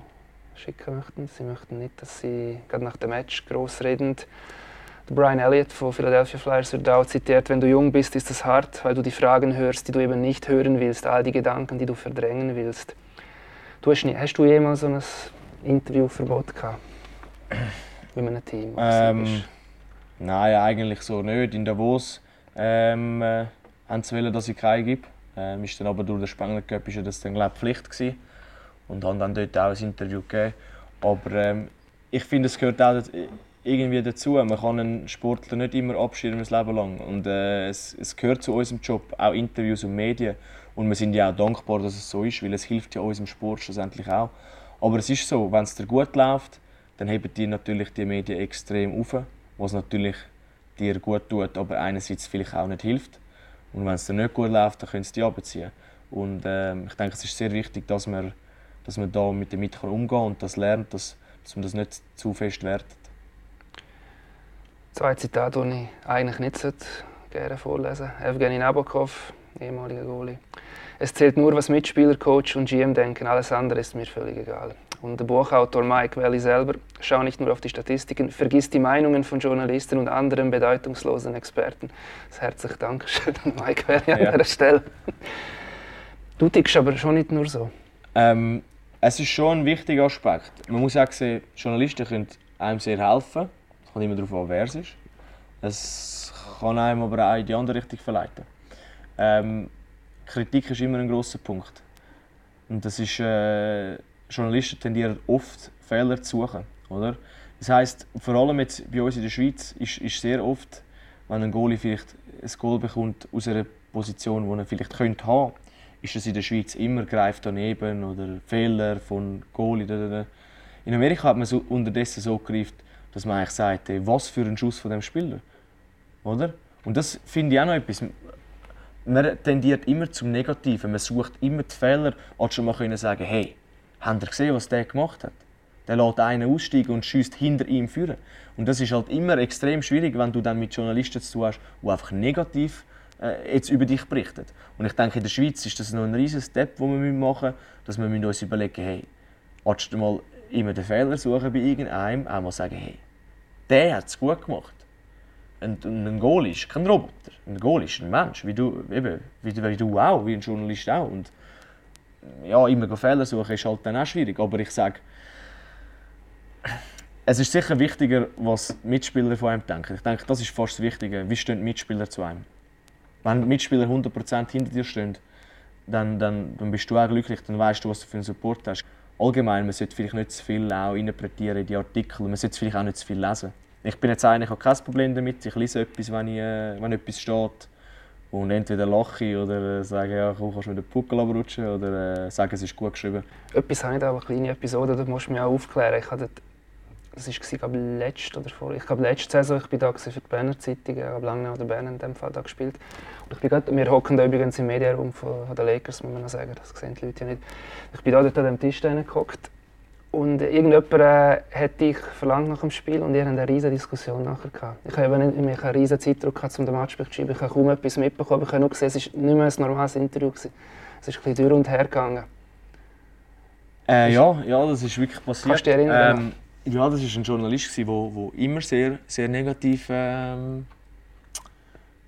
A: schicken möchten. Sie möchten nicht, dass sie gerade nach dem Match gross reden Brian Elliott von Philadelphia Flyers wird auch zitiert, wenn du jung bist, ist es hart, weil du die Fragen hörst, die du eben nicht hören willst, all die Gedanken, die du verdrängen willst. Du hast, nie, hast du jemals so ein Interviewverbot gehabt? Mit einem Team?
B: Ähm, nein, eigentlich so nicht. In Davos ähm, äh, haben sie wollen, dass ich keinen gebe. Ähm, ist dann aber durch den Spengler Cup ist das dann glaub, Pflicht gewesen. Und haben dann dort auch ein Interview gegeben. Aber ähm, ich finde, es gehört auch irgendwie dazu. Man kann einen Sportler nicht immer abschirmen das Leben lang. Und äh, es, es gehört zu unserem Job, auch Interviews und Medien. Und wir sind ja auch dankbar, dass es so ist, weil es hilft ja unserem Sport schlussendlich auch. Aber es ist so, wenn es dir gut läuft, dann heben die natürlich die Medien extrem auf, was natürlich dir gut tut, aber einerseits vielleicht auch nicht hilft. Und wenn es dir nicht gut läuft, dann können sie die abziehen. Und äh, ich denke, es ist sehr wichtig, dass man, dass man da mit damit umgehen kann und das lernt, dass, dass man das nicht zu fest wertet.
A: Zwei Zitate, die ich eigentlich nicht gerne vorlesen sollte. Evgeny Nabokov, ehemaliger Goalie. Es zählt nur, was Mitspieler, Coach und GM denken. Alles andere ist mir völlig egal. Und der Buchautor Mike Valley selber, schau nicht nur auf die Statistiken, vergiss die Meinungen von Journalisten und anderen bedeutungslosen Experten. Das herzliche Dankeschön an Mike Valley ja. an dieser Stelle. Du tickst aber schon nicht nur so.
B: Ähm, es ist schon ein wichtiger Aspekt. Man muss auch sehen, Journalisten können einem sehr helfen. Kommt immer darauf an, wer es ist. Es kann einem aber auch in die andere Richtung verleiten. Ähm, Kritik ist immer ein großer Punkt. Und das ist, äh, Journalisten tendieren oft Fehler zu suchen, oder? Das heißt, vor allem jetzt bei uns in der Schweiz ist, ist sehr oft, wenn ein Goalie vielleicht ein Goal bekommt aus einer Position, die er vielleicht könnte haben, ist das in der Schweiz immer greift daneben oder Fehler von Goalie. In Amerika hat man so unterdessen so gegriffen, dass man eigentlich sagt, hey, was für ein Schuss von dem Spieler, oder? Und das finde ich auch noch etwas man tendiert immer zum Negativen. Man sucht immer die Fehler, als schon mal können sagen, hey, habt ihr gesehen, was der gemacht hat? Der lässt einen aussteigen und schießt hinter ihm führen. Und das ist halt immer extrem schwierig, wenn du dann mit Journalisten zu tun hast, die einfach negativ äh, jetzt über dich berichten. Und ich denke, in der Schweiz ist das noch ein riesiges Step, den wir machen müssen, dass wir uns überlegen, hey, du mal immer den Fehler suchen bei irgendeinem, auch mal sagen, hey, der hat es gut gemacht. Und ein Goal ist kein Roboter. Ein Goal ist ein Mensch, wie du, eben, wie, wie du auch, wie ein Journalist auch. Und ja, immer Fehler suchen ist halt dann auch schwierig. Aber ich sage, es ist sicher wichtiger, was Mitspieler von einem denken. Ich denke, das ist fast das Wichtige. Wie stehen die Mitspieler zu einem? Wenn die Mitspieler 100% hinter dir stehen, dann, dann, dann bist du auch glücklich, dann weißt du, was du für einen Support hast. Allgemein, man sollte vielleicht nicht zu viel auch interpretieren in die Artikel, man sollte vielleicht auch nicht zu viel lesen. Ich bin jetzt eigentlich auch kein Problem damit. Ich lese etwas, wenn, ich, äh, wenn etwas steht. Und entweder lache ich oder äh, sage, ja, komm, kannst du mit den Puckel abrutschen oder äh, sage, es ist gut geschrieben.
A: Etwas habe ich da, eine kleine Episode, da musst du mich auch aufklären. Ich hatte, das war, glaube letzte oder vor, ich glaube, letzte Saison, ich bin da für die Berner Zeitung, ich habe lange der Berner in dem Fall da gespielt. Und ich bin grad, wir hocken da übrigens im Medienraum von, den Lakers, muss man noch sagen, das sehen die Leute ja nicht. Ich bin da dort an dem Tisch gehockt und irgendjemand äh, hat dich verlangt nach dem Spiel und ihr habt eine riesige Diskussion nachher gehabt. Ich habe nicht mehr einen riesigen Zeitdruck gehabt, um den Match zu schreiben. Ich habe kaum etwas mitbekommen. Ich habe nur gesehen, es war nicht mehr ein normales Interview. Gewesen. Es ist ein bisschen durch und her gegangen.
B: Äh, ja, ja, das ist wirklich passiert.
A: Kannst du dich erinnern?
B: Ähm, ja, das war ein Journalist, der immer sehr, sehr negativ ähm,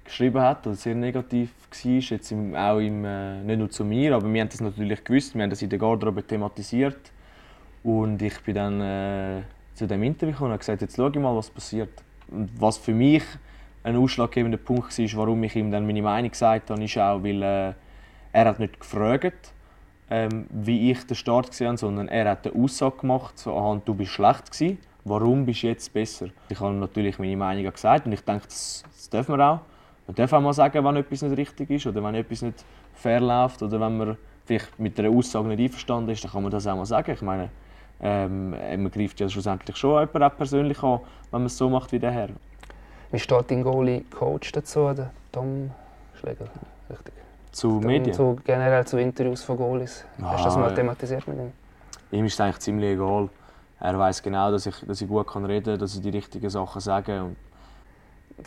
B: geschrieben hat oder sehr negativ war. Jetzt im, auch im, äh, nicht nur zu mir, aber wir haben das natürlich gewusst. Wir haben das in der Garderobe thematisiert und ich bin dann äh, zu dem Interview gekommen und habe gesagt, jetzt schau ich mal, was passiert. Und was für mich ein ausschlaggebender Punkt war, warum ich ihm dann meine Meinung gesagt habe, ist auch, weil äh, er hat nicht gefragt, ähm, wie ich den Start gesehen habe, sondern er hat eine Aussage gemacht, so, aha, du bist schlecht gewesen, warum bist du jetzt besser? Ich habe natürlich meine Meinung gesagt und ich denke, das, das dürfen wir auch. Man darf auch mal sagen, wenn etwas nicht richtig ist oder wenn etwas nicht fair läuft oder wenn man vielleicht mit einer Aussage nicht einverstanden ist, dann kann man das auch mal sagen. Ich meine, ähm, man greift ja schlussendlich schon jemanden auch persönlich an, wenn man es so macht wie der Herr.
A: Wie steht dein Goalie-Coach dazu, Tom Schläger? Richtig.
B: Zu Medien?
A: Zu, generell zu Interviews von Goalies. Ah, Hast du das mal thematisiert mit ihm?
B: Ihm ist es eigentlich ziemlich egal. Er weiß genau, dass ich, dass ich gut kann reden kann, dass ich die richtigen Sachen sage. Und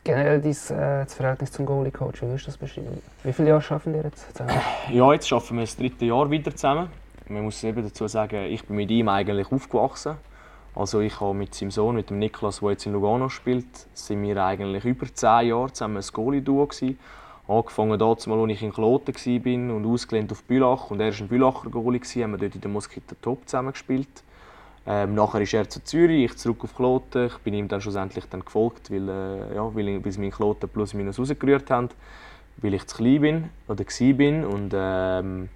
A: generell dein, äh, das Verhältnis zum Goalie-Coach, wie würdest du das beschreiben? Wie viele Jahre arbeiten wir jetzt zusammen?
B: Ja, jetzt arbeiten wir das dritte Jahr wieder zusammen man muss eben dazu sagen, ich bin mit ihm eigentlich aufgewachsen. Also ich habe mit seinem Sohn, mit dem Niklas, der jetzt in Lugano spielt, sind wir eigentlich über zehn Jahre zusammen ein Goalie-Duo Angefangen dort, als ich in Kloten war und ausgelehnt auf Bülach. Und er war ein Bülacher Goalie, haben wir dort in der Moskita Top zusammen gespielt. Ähm, nachher ist er zu Zürich, ich zurück auf Kloten. Ich bin ihm dann schlussendlich dann gefolgt, weil, äh, ja, weil bis wir in Kloten plus minus rausgerührt haben, weil ich zu klein bin oder war. Und, ähm,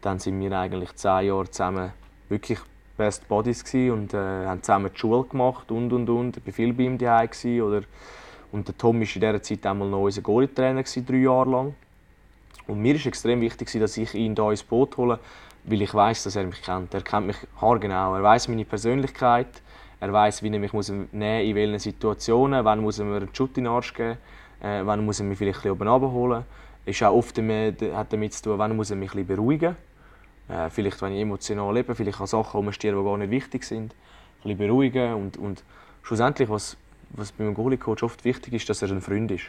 B: dann sind wir eigentlich zehn Jahre zusammen wirklich Best Buddies und äh, haben zusammen die Schule gemacht und und und. Ich war viel bei ihm daheim oder und der Tom war in dieser Zeit einmal noch unser Goalie-Trainer, drei Jahre lang. Und mir war extrem wichtig, dass ich ihn hier ins Boot hole, weil ich weiß, dass er mich kennt. Er kennt mich haargenau. Er weiß meine Persönlichkeit. Er weiß, wie er mich muss in welchen Situationen. Wann muss er mir einen Schutt in den Arsch geben. Äh, wann muss er mich vielleicht ein bisschen oben abholen. Ist auch oft damit, hat damit zu tun, wann muss er mich ein beruhigen. Äh, vielleicht, wenn ich emotional lebe, vielleicht an Sachen umstehe, die gar nicht wichtig sind. Ein beruhigen. Und, und schlussendlich, was, was beim Goalie-Coach oft wichtig ist, dass er ein Freund ist.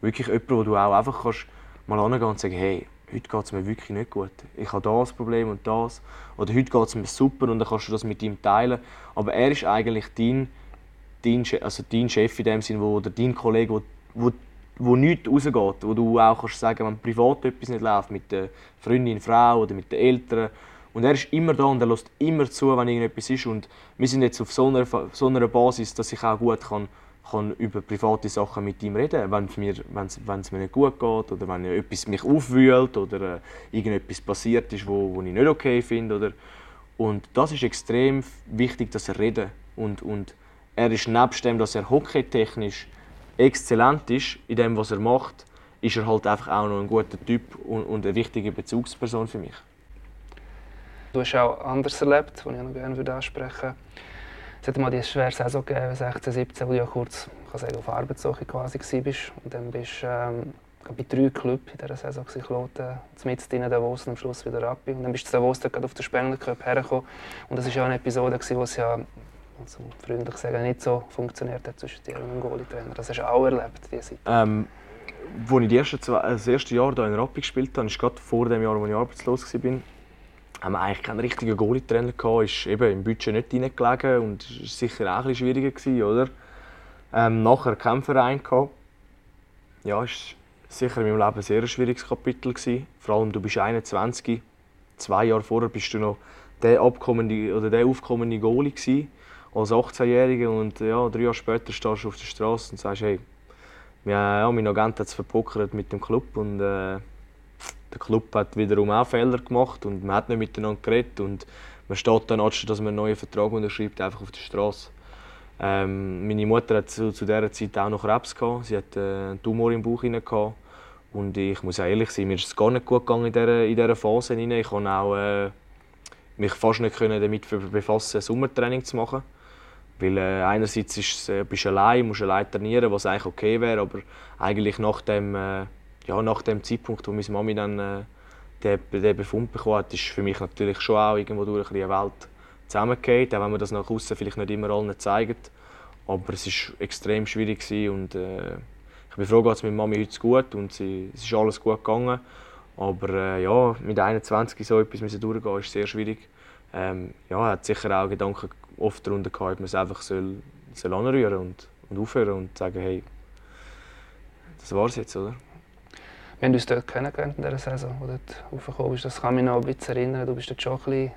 B: Wirklich jemand, wo du auch einfach kannst mal angehen und sagen, hey, heute geht es mir wirklich nicht gut. Ich habe das Problem und das. Oder heute geht es mir super und dann kannst du das mit ihm teilen. Aber er ist eigentlich dein, dein, also dein Chef in dem Sinne, wo, oder dein Kollege, wo, wo, wo nichts rausgeht. Wo du auch kannst sagen, wenn privat etwas nicht läuft, mit der Freundin, Frau oder mit den Eltern. Und er ist immer da und er lässt immer zu, wenn irgendetwas ist. Und wir sind jetzt auf so einer, so einer Basis, dass ich auch gut kann kann über private Sachen mit ihm reden, wenn es mir nicht gut geht oder wenn etwas mich aufwühlt oder äh, irgendetwas passiert ist, wo, wo ich nicht okay finde. Oder und das ist extrem wichtig, dass er redet. Und, und er ist nebst dem, dass er hockeytechnisch exzellent ist in dem, was er macht, ist er halt einfach auch noch ein guter Typ und, und eine wichtige Bezugsperson für mich.
A: Du hast auch anders erlebt, was ich noch gerne ansprechen würde es hat mal die schwere Saison gegeben, 16, 17, wo du ja kurz kann sagen, auf Arbeitssuche quasi warst. Und dann bist du ähm, bei drei Clubs in dieser Saison, Kloten, mit in Davos und am Schluss wieder ab. Und dann bist du Davos gerade auf den Spengler Cup hergekommen. Und das war ja eine Episode, wo es ja also freundlich sagen, nicht so funktioniert hat zwischen dir und dem Goalie-Trainer. Das hast du auch erlebt, diese Zeit.
B: Ähm, als ich die ersten zwei, das erste Jahr hier in Rappi gespielt habe, ist gerade vor dem Jahr, als ich arbeitslos war, haben wir eigentlich keinen richtigen Goalie-Trainer gehabt. Ist eben im Budget nicht reingelegen und war sicher auch ein schwieriger gewesen, oder? Ähm, nachher keinen Verein gehabt. Ja, ist sicher in meinem Leben ein sehr schwieriges Kapitel gewesen. Vor allem, du bist 21. Zwei Jahre vorher bist du noch der abkommende oder der aufkommende Goalie gewesen, als 18-Jähriger und ja, drei Jahre später stehst du auf der Straße und sagst, hey, ja, mein Agent hat es verpokert mit dem Club und äh, der Club hat wiederum auch Fehler gemacht und man hat nicht miteinander geredet und man steht dann, anstatt dass man einen neuen Vertrag unterschreibt, einfach auf der Straße. Ähm, meine Mutter hat zu, zu dieser Zeit auch noch Krebs gehabt. Sie hat äh, einen Tumor im Bauch gehabt. und ich muss ehrlich sein, mir ist es gar nicht gut gegangen in dieser, in dieser Phase. Ich konnte auch äh, mich fast nicht damit befassen, ein Sommertraining zu machen. Weil äh, einerseits ist, äh, bist du allein, musst allein trainieren, was eigentlich okay wäre, aber eigentlich nach dem äh, ja, nach dem Zeitpunkt, wo meine Mami dann äh, den, Befund bekommen hat, ist für mich natürlich schon auch irgendwo durch eine Welt zusammengefallen, auch wenn man das nach außen vielleicht nicht immer allen zeigt. Aber es war extrem schwierig und äh, ich bin froh, dass meine Mami heute gut und sie, es ist alles gut gegangen. Aber äh, ja, mit 21 so etwas müssen durchgehen, ist sehr schwierig. Ähm, ja, hat sicher auch Gedanken oft darunter gehabt, ob man es einfach soll, soll anrühren und, und aufhören und sagen, hey, das war's jetzt, oder?
A: Wir haben uns dort kennengelernt in dieser Saison, wo dort raufgekommen bist. Das kann mich noch ein bisschen erinnern. Du bist dort schon ein bisschen,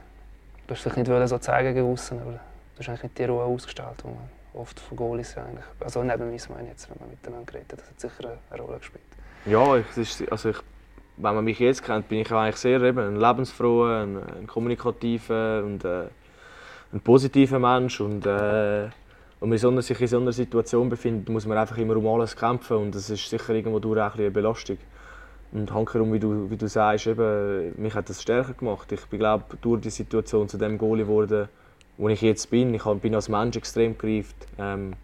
A: du hast dich nicht so zeigen aussen, aber du hast eigentlich nicht die Ruhe ausgestellt, die man oft von Goalies eigentlich, also neben mir meine jetzt, wenn man miteinander geredet hat, das hat sicher eine Rolle gespielt.
B: Ja, ich, ist, also ich, wenn man mich jetzt kennt, bin ich eigentlich sehr eben ein lebensfroher, ein, ein kommunikativer und äh, ein positiver Mensch und äh, und man sich in so einer Situation befindet, muss man einfach immer um alles kämpfen und das ist sicher irgendwo durch auch eine Belastung. Und hankerum, wie du, wie du sagst, eben, mich hat das stärker gemacht. Ich glaube durch die Situation zu dem Goalie geworden, wo ich jetzt bin. Ich bin als Mensch extrem gereift. Ähm,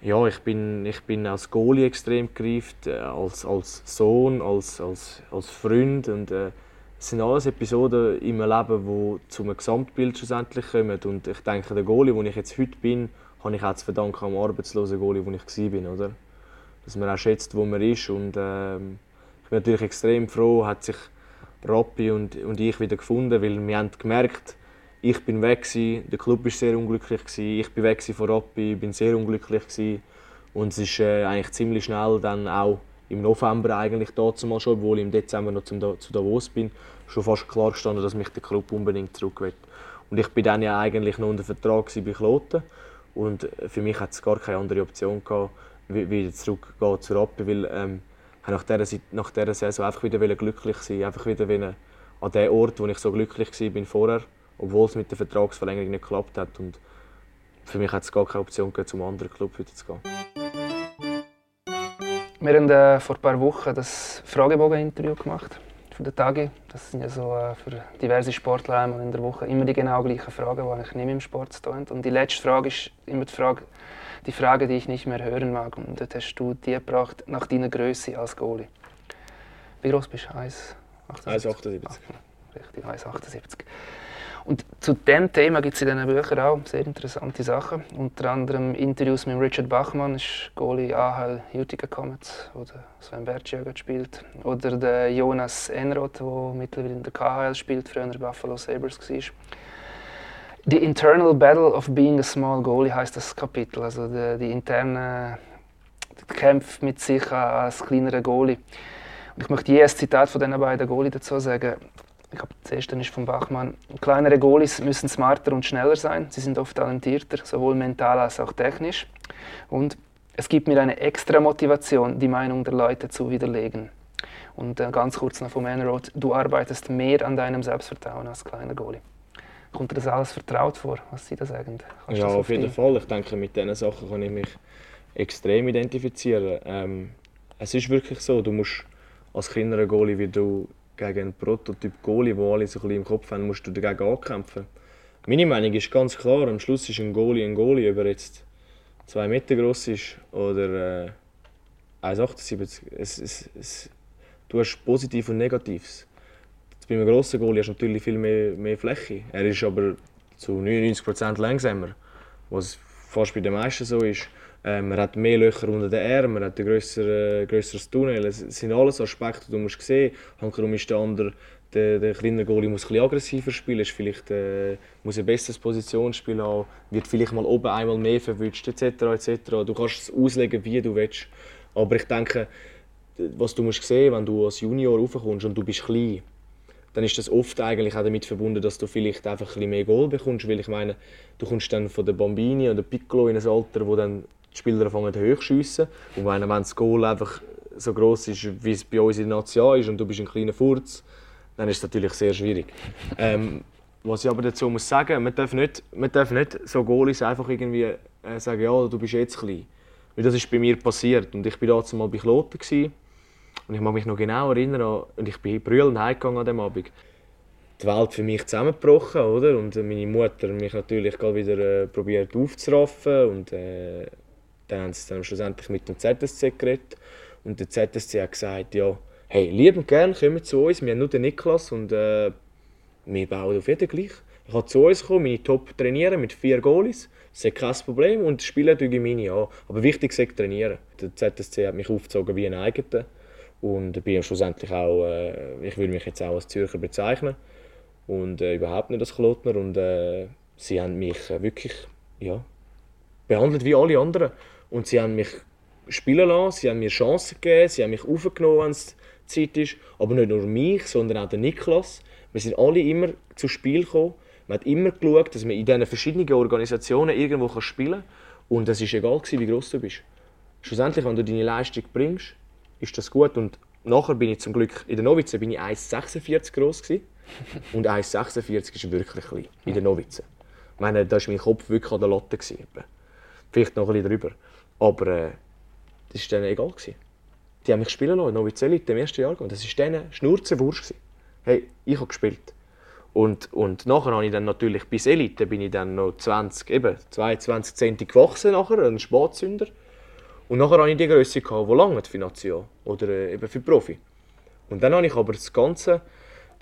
B: ja, ich bin, ich bin als Goalie extrem gereift, äh, als, als Sohn, als, als, als Freund. Und, äh, es sind alles Episoden in meinem Leben, die zu einem Gesamtbild schlussendlich kommen. Und ich denke, der Goalie, wo ich jetzt heute bin, habe ich auch zu verdanken am arbeitslosen Goalie, wo ich war. Oder? Dass man auch schätzt, wo man ist. Und, ähm, bin natürlich extrem froh, hat sich Rappi und, und ich wieder gefunden, weil wir haben gemerkt, ich bin weg gewesen, der Club war sehr unglücklich gewesen, ich bin weg von Rappi, bin sehr unglücklich gewesen. und es ist äh, eigentlich ziemlich schnell dann auch im November eigentlich dazu schon, obwohl ich im Dezember noch zum, zu Davos bin, schon fast klar gestanden, dass mich der Club unbedingt zurück will. Und ich bin dann ja eigentlich noch unter Vertrag bei Kloten und für mich hat es gar keine andere Option gehabt, wieder zurückzugehen zu Rappi, weil ähm, nach dieser, nach dieser Saison einfach wieder glücklich sein, einfach wieder an dem Ort, wo ich so glücklich war vorher obwohl es mit der Vertragsverlängerung nicht geklappt hat. Und für mich hat es gar keine Option gegeben, zum anderen Club wieder zu gehen.
A: Wir haben äh, vor ein paar Wochen das Fragebogen-Interview gemacht für den Tage. Das sind ja so äh, für diverse Sportler in der Woche immer die genau gleichen Fragen, die eigentlich nicht mehr im Sport stehen. Und die letzte Frage ist immer die Frage, die Frage, die ich nicht mehr hören mag. Und dort hast du die gebracht nach deiner Größe als Goalie. Wie groß bist du?
B: 1,78.
A: Richtig, 1,78. Und zu diesem Thema gibt es in diesen Büchern auch sehr interessante Sachen. Unter anderem Interviews mit Richard Bachmann, ist Goalie AHL Utica Comets, oder Sven Bertschjöger spielt. Oder der Jonas Enroth, der mittlerweile in der KHL spielt, früher in Buffalo Sabres war. The Internal Battle of Being a Small Goalie heißt das Kapitel, also die, die interne Kämpfe mit sich als kleinerer Goalie. Und ich möchte je ein Zitat von diesen beiden Goalie dazu sagen ich glaube, das erste ist von Bachmann. Kleinere Goalies müssen smarter und schneller sein. Sie sind oft talentierter, sowohl mental als auch technisch. Und es gibt mir eine extra Motivation, die Meinung der Leute zu widerlegen. Und äh, ganz kurz noch vom Enroad, du arbeitest mehr an deinem Selbstvertrauen als kleiner Goalie. Kommt dir das alles vertraut vor, was Sie da sagen?
B: Kannst ja, auf jeden Fall. Ich denke, mit diesen Sachen kann ich mich extrem identifizieren. Ähm, es ist wirklich so, du musst als kleinerer Goalie, wie du gegen einen Prototyp Goalie, den alle so ein bisschen im Kopf haben, musst du dagegen ankämpfen. Meine Meinung ist ganz klar, am Schluss ist ein Goalie ein Goalie, ob er jetzt zwei Meter groß ist oder äh, 1,78. Es, es, es, du hast Positives und Negatives. Bei einem grossen Goalie hast du natürlich viel mehr, mehr Fläche. Er ist aber zu 99% langsamer, was fast bei den meisten so ist. Ähm, man hat mehr Löcher unter den Armen, man hat ein grösser, grösseres Tunnel. Es sind alles Aspekte, die du musst sehen musst. Hankerum ist der andere, der, der kleine Goalie muss ein aggressiver spielen, ist vielleicht, äh, muss ein besseres Positionsspiel haben, wird vielleicht mal oben einmal mehr verwünscht, etc. etc. Du kannst es auslegen, wie du willst. Aber ich denke, was du musst sehen, wenn du als Junior raufkommst und du bist klein, dann ist das oft eigentlich auch damit verbunden, dass du vielleicht einfach ein mehr Goal bekommst, weil ich meine, du kommst dann von der Bambini oder Piccolo in ein Alter, wo dann die Spieler anfangen hochschiessen. Und wenn, das Goal einfach so groß ist, wie es bei uns in der Nation ist und du bist ein kleiner Furz, dann ist es natürlich sehr schwierig. Ähm, was ich aber dazu muss sagen, man darf nicht, man darf nicht so Goalies einfach irgendwie äh, sagen, ja, du bist jetzt klein. Weil das ist bei mir passiert. Und ich war damals mal bei Kloten. Gewesen, und ich kann mich noch genau erinnern, und ich bin brüllend heimgegangen an diesem Abend. Die Welt für mich zusammengebrochen, oder? Und meine Mutter mich natürlich gerade wieder äh, probiert aufzuraffen und äh, dann haben sie dann schlussendlich mit dem ZSC geredet und der ZSC hat gesagt, ja, hey, lieb und gern, kommen zu uns, wir haben nur den Niklas und äh, wir bauen auf jeden gleich. Ich kann zu uns kommen, meine Top trainieren mit vier Goalies, das ist kein Problem und spielen durch meine an. Aber wichtig ist trainieren. Der ZSC hat mich aufgezogen wie ein eigener und bin schlussendlich auch, äh, ich würde mich jetzt auch als Zürcher bezeichnen und äh, überhaupt nicht als Klotner und äh, sie haben mich äh, wirklich ja, behandelt wie alle anderen. Und sie haben mich spielen lassen, sie haben mir Chancen gegeben, sie haben mich aufgenommen, wenn es Zeit ist. Aber nicht nur mich, sondern auch den Niklas. Wir sind alle immer zu Spiel gekommen. Man hat immer geschaut, dass man in diesen verschiedenen Organisationen irgendwo spielen kann. Und es war egal, wie groß du bist. Schlussendlich, wenn du deine Leistung bringst, ist das gut. Und nachher bin ich zum Glück, in der Novize bin ich 1,46 groß [laughs] Und 1,46 ist wirklich klein, in der Novize. Ich meine, da war mein Kopf wirklich an der Latte. Vielleicht noch ein bisschen drüber. Aber äh, das war denen egal. Gewesen. Die haben mich spielen lassen, Novizellit, im ersten Jahr. Das war denen Schnurzenwurst. Hey, ich habe gespielt. Und, und nachher habe ich dann natürlich bis Elite bin ich dann noch 20, eben 22 cm gewachsen, nachher, ein Spatzünder. Und nachher hatte ich die Größe, die lange für Nation oder äh, eben für Profi. Und dann habe ich aber das Ganze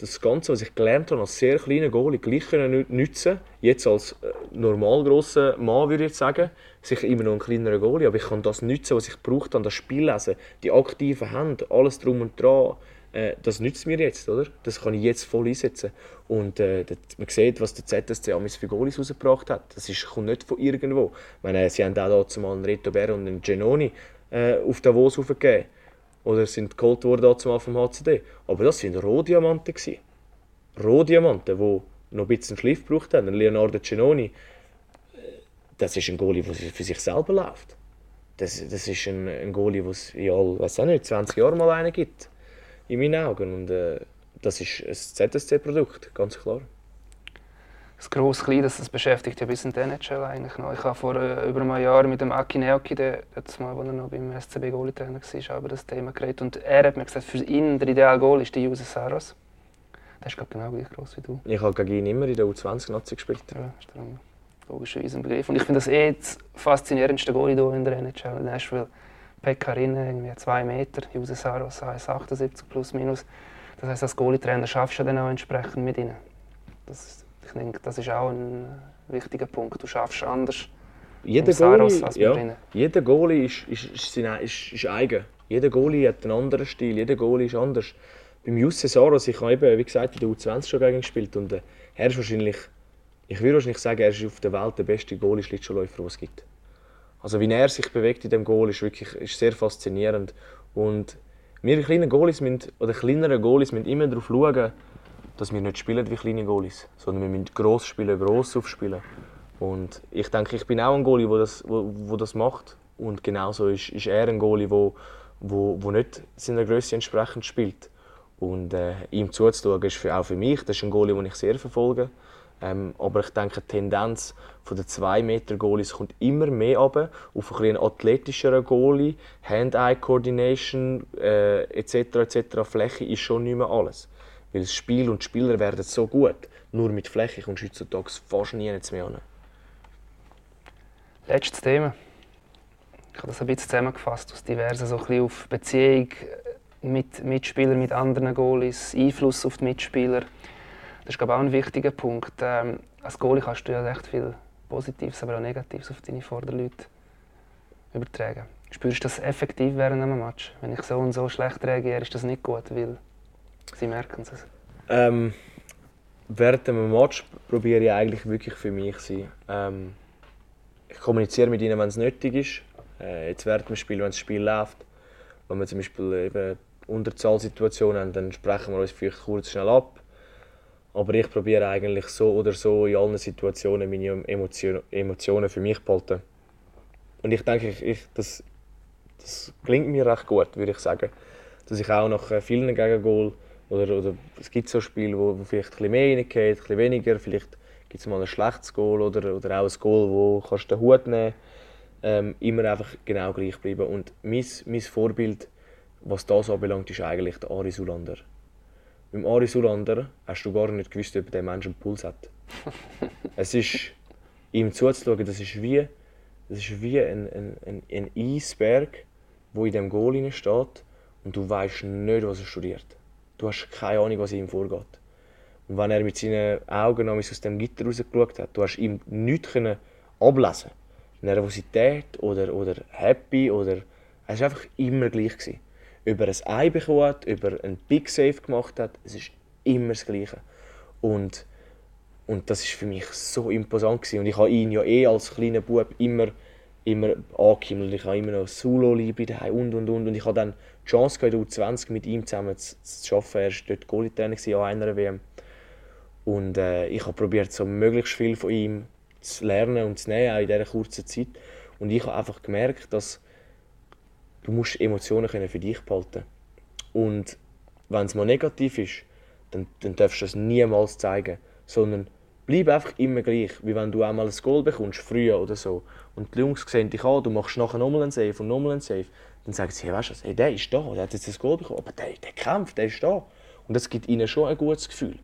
B: das Ganze, was ich gelernt habe als sehr kleiner Goalie, gleich nutzen Jetzt als äh, normal grosser Mann würde ich sagen, sicher immer noch ein kleinerer Goalie, aber ich kann das nutzen, was ich brauche, dann das Spiel lesen, die aktiven Hände, alles drum und dran. Äh, das nützt mir jetzt, oder? Das kann ich jetzt voll einsetzen. Und äh, das, man sieht, was der ZSC Amis für Goalies rausgebracht hat. Das ist, kommt nicht von irgendwo. Ich meine, sie haben auch zumal einen Reto Ber und einen Genoni äh, auf Davos aufgegeben oder sind geholt worden vom HCD. Aber das waren Rohdiamanten. Rohdiamanten, die noch ein bisschen Schliff gebraucht haben. Leonardo Cenoni, das ist ein Goalie, der für sich selber läuft. Das, das ist ein, ein Goalie, der es in all, weiß nicht, 20 Jahren mal einen gibt. In meinen Augen. Und äh, das ist ein ZSC-Produkt, ganz klar.
A: das gross klein das, das beschäftigt ja bis in den NHL eigentlich noch. Ich habe vor äh, über einem Jahr mit dem Aki Neoki, der jetzt mal, als er noch beim SCB Goalie-Trainer war, über das Thema geredet. Und er hat mir gesagt, für ihn der ideale Goal ist der Jose Saros. Der ist genau gleich groß wie du.
B: Ich habe gegen ihn immer in der U20-Nazi gespielt.
A: Ja, ist logischerweise ein Begriff. Und ich finde das eh das faszinierendste hier in der NHL in Nashville. Pekkarine, irgendwie zwei Meter, Jose Saros 1,78 plus minus. Das heisst, als Goalie-Trainer schaffst du dann auch entsprechend mit ihnen. Das, ich denke, das ist auch ein wichtiger Punkt. Du schaffst anders.
B: Jeder Goalie, ja, jeder Goalie ist, ist, ist, ist, ist eigen. Jeder Goalie hat einen anderen Stil, jeder Goalie ist anders. Beim Jusse Saros, ich habe eben, wie gesagt, in der U20 schon gegen gespielt und äh, er ist wahrscheinlich, ich würde wahrscheinlich sagen, er ist auf der Welt der beste Goalie-Schlittschuhläufer, den es gibt. Also wie er sich bewegt in dem Goal ist wirklich ist sehr faszinierend und wir kleinen Goalies müssen, oder kleinere Goalies müssen immer darauf schauen, dass wir nicht spielen wie kleine Goalies, sondern wir müssen gross spielen, gross aufspielen. Und ich denke, ich bin auch ein Goalie, der das, wo, wo das macht. Und genauso ist, ist er ein Goalie, der wo, wo, wo nicht seiner Größe entsprechend spielt. Und äh, ihm zuzuschauen ist für, auch für mich, das ist ein Goalie, den ich sehr verfolge. Ähm, aber ich denke, die Tendenz von den 2 Meter Goalies kommt immer mehr ab auf ein einen athletischeren Goalie. Hand-Eye-Coordination äh, etc. etc. Fläche ist schon nicht mehr alles. Weil das Spiel und die Spieler werden so gut. Nur mit Fläche kommst du heutzutage fast nie mehr an.
A: Letztes Thema. Ich habe das ein bisschen zusammengefasst aus diversen, so ein bisschen auf Beziehung mit Mitspielern, mit anderen Goalies, Einfluss auf die Mitspieler. Das ist glaube auch ein wichtiger Punkt. Ähm, als Goalie kannst du ja recht viel Positives, aber auch Negatives auf deine Vorderleute übertragen. Spürst du das effektiv während einem Match? Wenn ich so und so schlecht reagiere, ist das nicht gut, weil sie merken es.
B: Ähm, während einem Match probiere ich eigentlich wirklich für mich zu sein. Ähm, ich kommuniziere mit ihnen, wenn es nötig ist. Äh, jetzt während dem Spiel, wenn das Spiel läuft, wenn wir zum Beispiel eben Unterzahlsituationen haben, dann sprechen wir uns vielleicht kurz schnell ab aber ich probiere eigentlich so oder so in allen Situationen meine Emotionen für mich zu behalten. Und ich denke, ich, ich, das, das klingt mir recht gut, würde ich sagen. Dass ich auch nach äh, vielen Gegengol oder, oder es gibt so Spiele, wo, wo vielleicht ein bisschen mehr reingeht, ein bisschen weniger, vielleicht gibt es mal ein schlechtes Goal oder, oder auch ein Goal, wo kannst den Hut nehmen ähm, immer einfach genau gleich bleiben. Und mein, mein Vorbild, was das anbelangt, ist eigentlich der Ari Sulander. Beim Ari Sulander hast du gar nicht gewusst, ob der Mensch einen Puls hat. [laughs] es ist, ihm zuzuschauen, das ist wie, das ist wie ein, ein, ein Eisberg, der in diesem Goal steht und du weißt nicht, was er studiert. Du hast keine Ahnung, was ihm vorgeht. Und wenn er mit seinen Augen aus dem Gitter rausgeschaut hat, du hast ihm nichts ablesen Nervosität oder, oder happy oder... Es war einfach immer gleich. Gewesen über ein Ei bekommen hat, über einen Big Save gemacht hat. Es ist immer das Gleiche. Und, und das ist für mich so imposant gewesen. Und ich habe ihn ja eh als kleiner Bub immer, immer angehimmelt. Ich habe immer noch Solo Liebe daheim und und und. Und ich habe dann die Chance gehabt, in 20 mit ihm zusammen zu, zu arbeiten. Er war dort Goalie-Trainer an einer WM. Und äh, ich habe probiert, so möglichst viel von ihm zu lernen und zu nehmen, auch in dieser kurzen Zeit. Und ich habe einfach gemerkt, dass du musst Emotionen können für dich behalten. Und wenn es mal negativ ist, dann, dann darfst du es niemals zeigen, sondern bleib einfach immer gleich, wie wenn du einmal ein Goal bekommst, früher oder so, und die Jungs sehen dich an, du machst nachher nochmal einen Save und nochmal einen Save, dann sagen sie, hey, weißt du was, hey, der ist da, der hat jetzt ein Goal bekommen, aber der, der kämpft, der ist da. Und das gibt ihnen schon ein gutes Gefühl.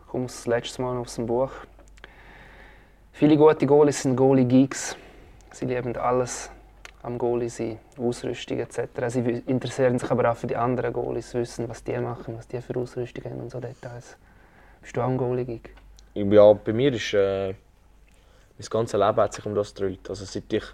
A: Ich komme das letzte Mal aus dem Buch. Viele gute Goalies sind Goalie-Geeks. Sie lieben alles am Goalie sein, Ausrüstung etc. Sie interessieren sich aber auch für die anderen Goalies, wissen, was die machen, was die für Ausrüstung haben und so Details. Bist du auch ein Goalie-Gig?
B: Ja, bei mir ist äh, mein ganzes Leben hat sich um das gedreht. Also seit ich,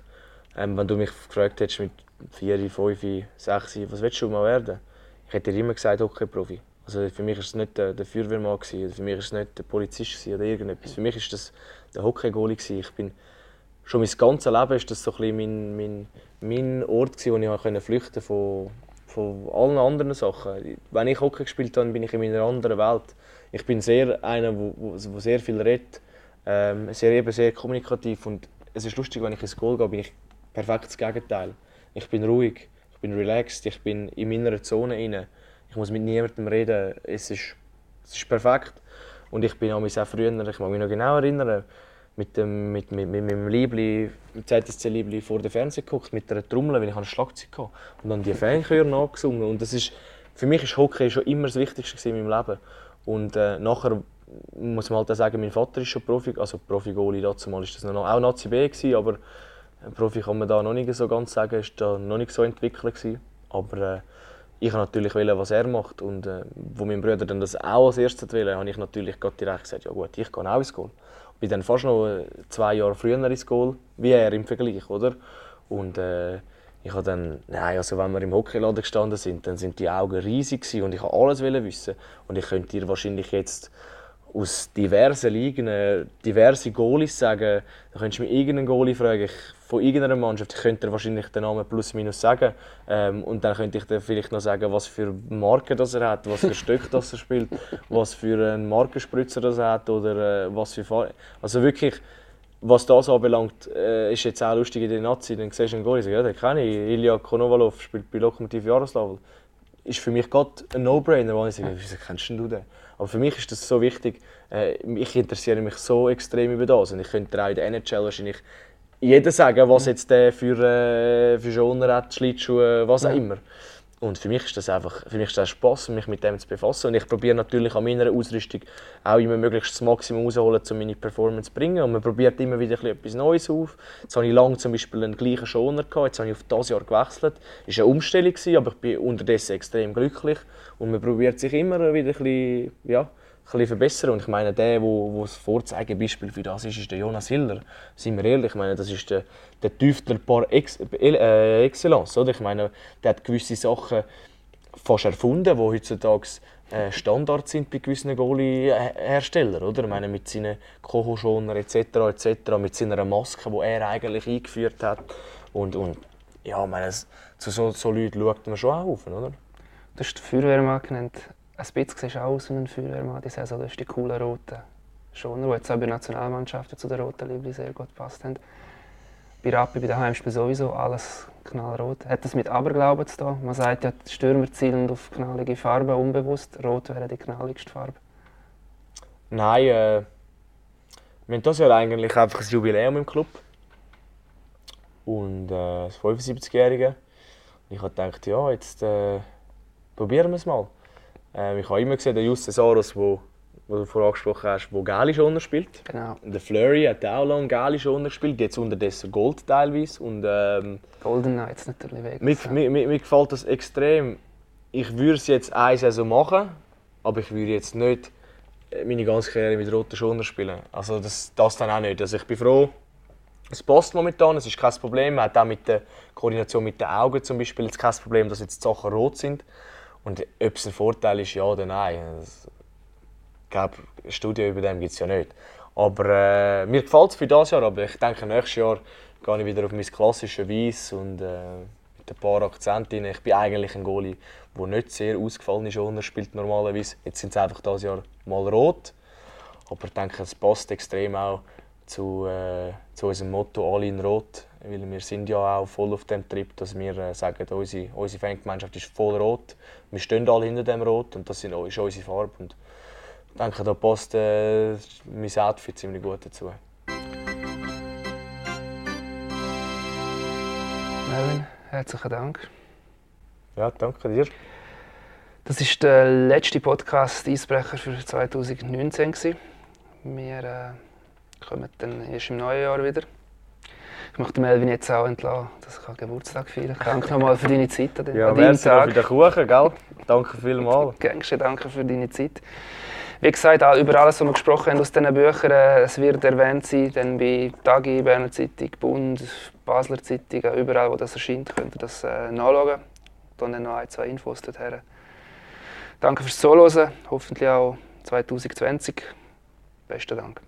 B: ähm, wenn du mich gefragt hättest mit 4, 5, 6, was willst du mal werden? Ich hätte dir immer gesagt, okay, Profi. Also für mich war es nicht der, der Feuerwehrmann, für mich war es nicht der Polizist oder irgendetwas. Für mich war das der Hockey-Goalie. Schon mein ganzes Leben ist das so ein mein, mein, mein Ort, gewesen, wo ich konnte von, von allen anderen Sachen. Wenn ich Hockey gespielt habe, bin ich in einer anderen Welt. Ich bin sehr einer, der sehr viel redet, ähm, sehr, eben sehr kommunikativ und es ist lustig, wenn ich ins Goal gehe, bin ich perfekt das Gegenteil. Ich bin ruhig, ich bin relaxed, ich bin in meiner Zone inne. Ich muss mit niemandem reden. Es ist, es ist perfekt. Und ich bin auch früher, ich mag mich noch genau erinnern, mit, dem, mit, mit, mit meinem Liebli, mit ZSC-Liebli vor dem Fernsehen geguckt, mit einer Trommel, weil ich ein Schlagzeug hatte. Und dann die Fanchöre nachgesungen. Und das ist, für mich ist Hockey schon immer das Wichtigste in meinem Leben. Und äh, nachher muss man halt auch sagen, mein Vater ist schon Profi, also Profi-Goalie dazu mal ist das noch, auch Nazi B gewesen, aber Profi kann man da noch nicht so ganz sagen, ist da noch nicht so entwickelt gewesen. Aber äh, ich wollte natürlich wählen, was er macht und äh, wo mein Bruder dann das auch als erstes wollte, habe ich natürlich direkt gesagt, ja gut, ich gehe auch ins Goal. Bin dann fast noch zwei Jahre früher ins Goal, wie er im Vergleich, oder? Und äh, ich habe dann, nein, also wenn wir im Hockeyladen gestanden sind, dann sind die Augen riesig und ich wollte alles wissen. Und ich könnte dir wahrscheinlich jetzt aus diversen Ligen äh, diverse Goalies sagen. Da könntest du mir irgendeinen Goalie fragen ich, von irgendeiner Mannschaft. Ich könnte dir wahrscheinlich den Namen plus minus sagen. Ähm, und dann könnte ich dir vielleicht noch sagen, was für Marke das er hat, was für Stück das er spielt, was für einen Markenspritzer das er hat oder äh, was für Fahr Also wirklich, was das anbelangt, äh, ist jetzt auch lustig in der Nazi. Dann siehst du einen sagst, ja, den kenne ich. Ilya Konovalov spielt bei Lokomotiv Jaroslawl. Ist für mich gerade ein No-Brainer, wo ich sage, wieso kennst du den? Aber für mich ist das so wichtig. Äh, ich interessiere mich so extrem über das. Und ich könnte auch in der NHL wahrscheinlich jeder sagen, was jetzt der für, äh, für Genre hat, Schlittschuhe, was auch immer. Und für mich ist das einfach, für mich ist das Spaß, mich mit dem zu befassen. Und ich probiere natürlich an meiner Ausrüstung auch immer möglichst das Maximum rausholen, um meine Performance zu bringen. Und man probiert immer wieder etwas Neues auf. Jetzt hatte ich lange zum Beispiel einen gleichen Schoner gehabt. Jetzt habe ich auf das Jahr gewechselt. Es war eine Umstellung, aber ich bin unterdessen extrem glücklich. Und man probiert sich immer wieder ein bisschen, ja, bisschen verbessern. Und ich meine, der, wo, das Vorzeigebeispiel für das ist, ist der Jonas Hiller. Seien wir ehrlich, ich meine, das ist der, der Tüftler par ex, äh, excellence. Oder? Ich meine, der hat gewisse Sachen fast erfunden, die heutzutage äh, Standard sind bei gewissen Goalie-Herstellern. Ich meine, mit seinen Kochoschoner etc., etc., mit seiner Maske, die er eigentlich eingeführt hat. Und, und ja, ich meine, zu so, so Leuten schaut man schon auf. Oder?
A: Du hast den Feuerwehrmann genannt ein bisschen siehst auch aus wie ein Feuerwehrmann die Saison. Das ist die coolen roten Schoner, die jetzt auch bei Nationalmannschaften zu den roten Liebli sehr gut gepasst haben. Bei Rappi, bei daheim spielt sowieso alles knallrot. Hat das mit Aberglauben zu tun? Man sagt ja, die Stürmer zielen auf knallige Farben, unbewusst. Rot wäre die knalligste Farbe.
B: Nein, äh, wir haben das Jahr eigentlich einfach ein Jubiläum im Club. Und äh, das 75-Jährige. Ich habe gedacht, ja, jetzt äh, probieren wir es mal. Ähm, ich habe immer gesehen, der Justus Saros, wo, wo du vorher angesprochen hast, der Gali schon spielt.
A: Genau.
B: Der Flurry hat auch lange Gali schon gespielt, jetzt unterdessen Gold teilweise. Und, ähm,
A: Golden Knights natürlich weg.
B: Mir, mir, mir, mir, gefällt das extrem. Ich würde es jetzt eine Saison machen, aber ich würde jetzt nicht äh, meine ganze Karriere mit roten Schoner spielen. Also das, das dann auch nicht. Also ich bin froh, es passt momentan, es ist kein Problem. Man hat auch mit der Koordination mit den Augen zum Beispiel jetzt kein Problem, dass jetzt die Sachen rot sind. Und ob es ein Vorteil ist, ja oder nein, das, ich glaube, Studien über dem gibt es ja nicht. Aber äh, mir gefällt es für dieses Jahr, aber ich denke, nächstes Jahr gehe ich wieder auf mein klassisches Weiß und äh, mit ein paar Akzenten. Ich bin eigentlich ein Goalie, der nicht sehr ausgefallen ist, er spielt normalerweise. Jetzt sind sie einfach dieses Jahr mal rot. Aber ich denke, es passt extrem auch zu, äh, zu unserem Motto «Alle in Rot». Weil wir sind ja auch voll auf dem Trip, dass wir äh, sagen, unsere, unsere Fangemeinschaft ist voll rot. Wir stehen alle hinter dem Rot und das ist unsere Farbe. Und ich denke, da passt äh, mein Outfit ziemlich gut dazu.
A: Melvin, herzlichen Dank.
B: Ja, danke dir.
A: Das ist der letzte Podcast Eisbrecher für 2019. Wir äh, kommen dann erst im neuen Jahr wieder. Ich möchte Melvin jetzt auch entlassen, dass ich Geburtstag feiern kann. Danke nochmal für deine Zeit
B: an, [laughs] ja, deinem Tag. für den Kuchen, gell? Danke vielmals. [laughs]
A: Gängste, danke für deine Zeit. Wie gesagt, über alles, was wir gesprochen haben aus diesen Büchern, äh, es wird erwähnt sein, dann bei Tagi, Berner Zeitung, Bund, Basler Zeitung, überall, wo das erscheint, könnt ihr das äh, nachschauen. Dann noch ein, zwei Infos dorthin. Danke fürs Zuhören, hoffentlich auch 2020. Besten Dank.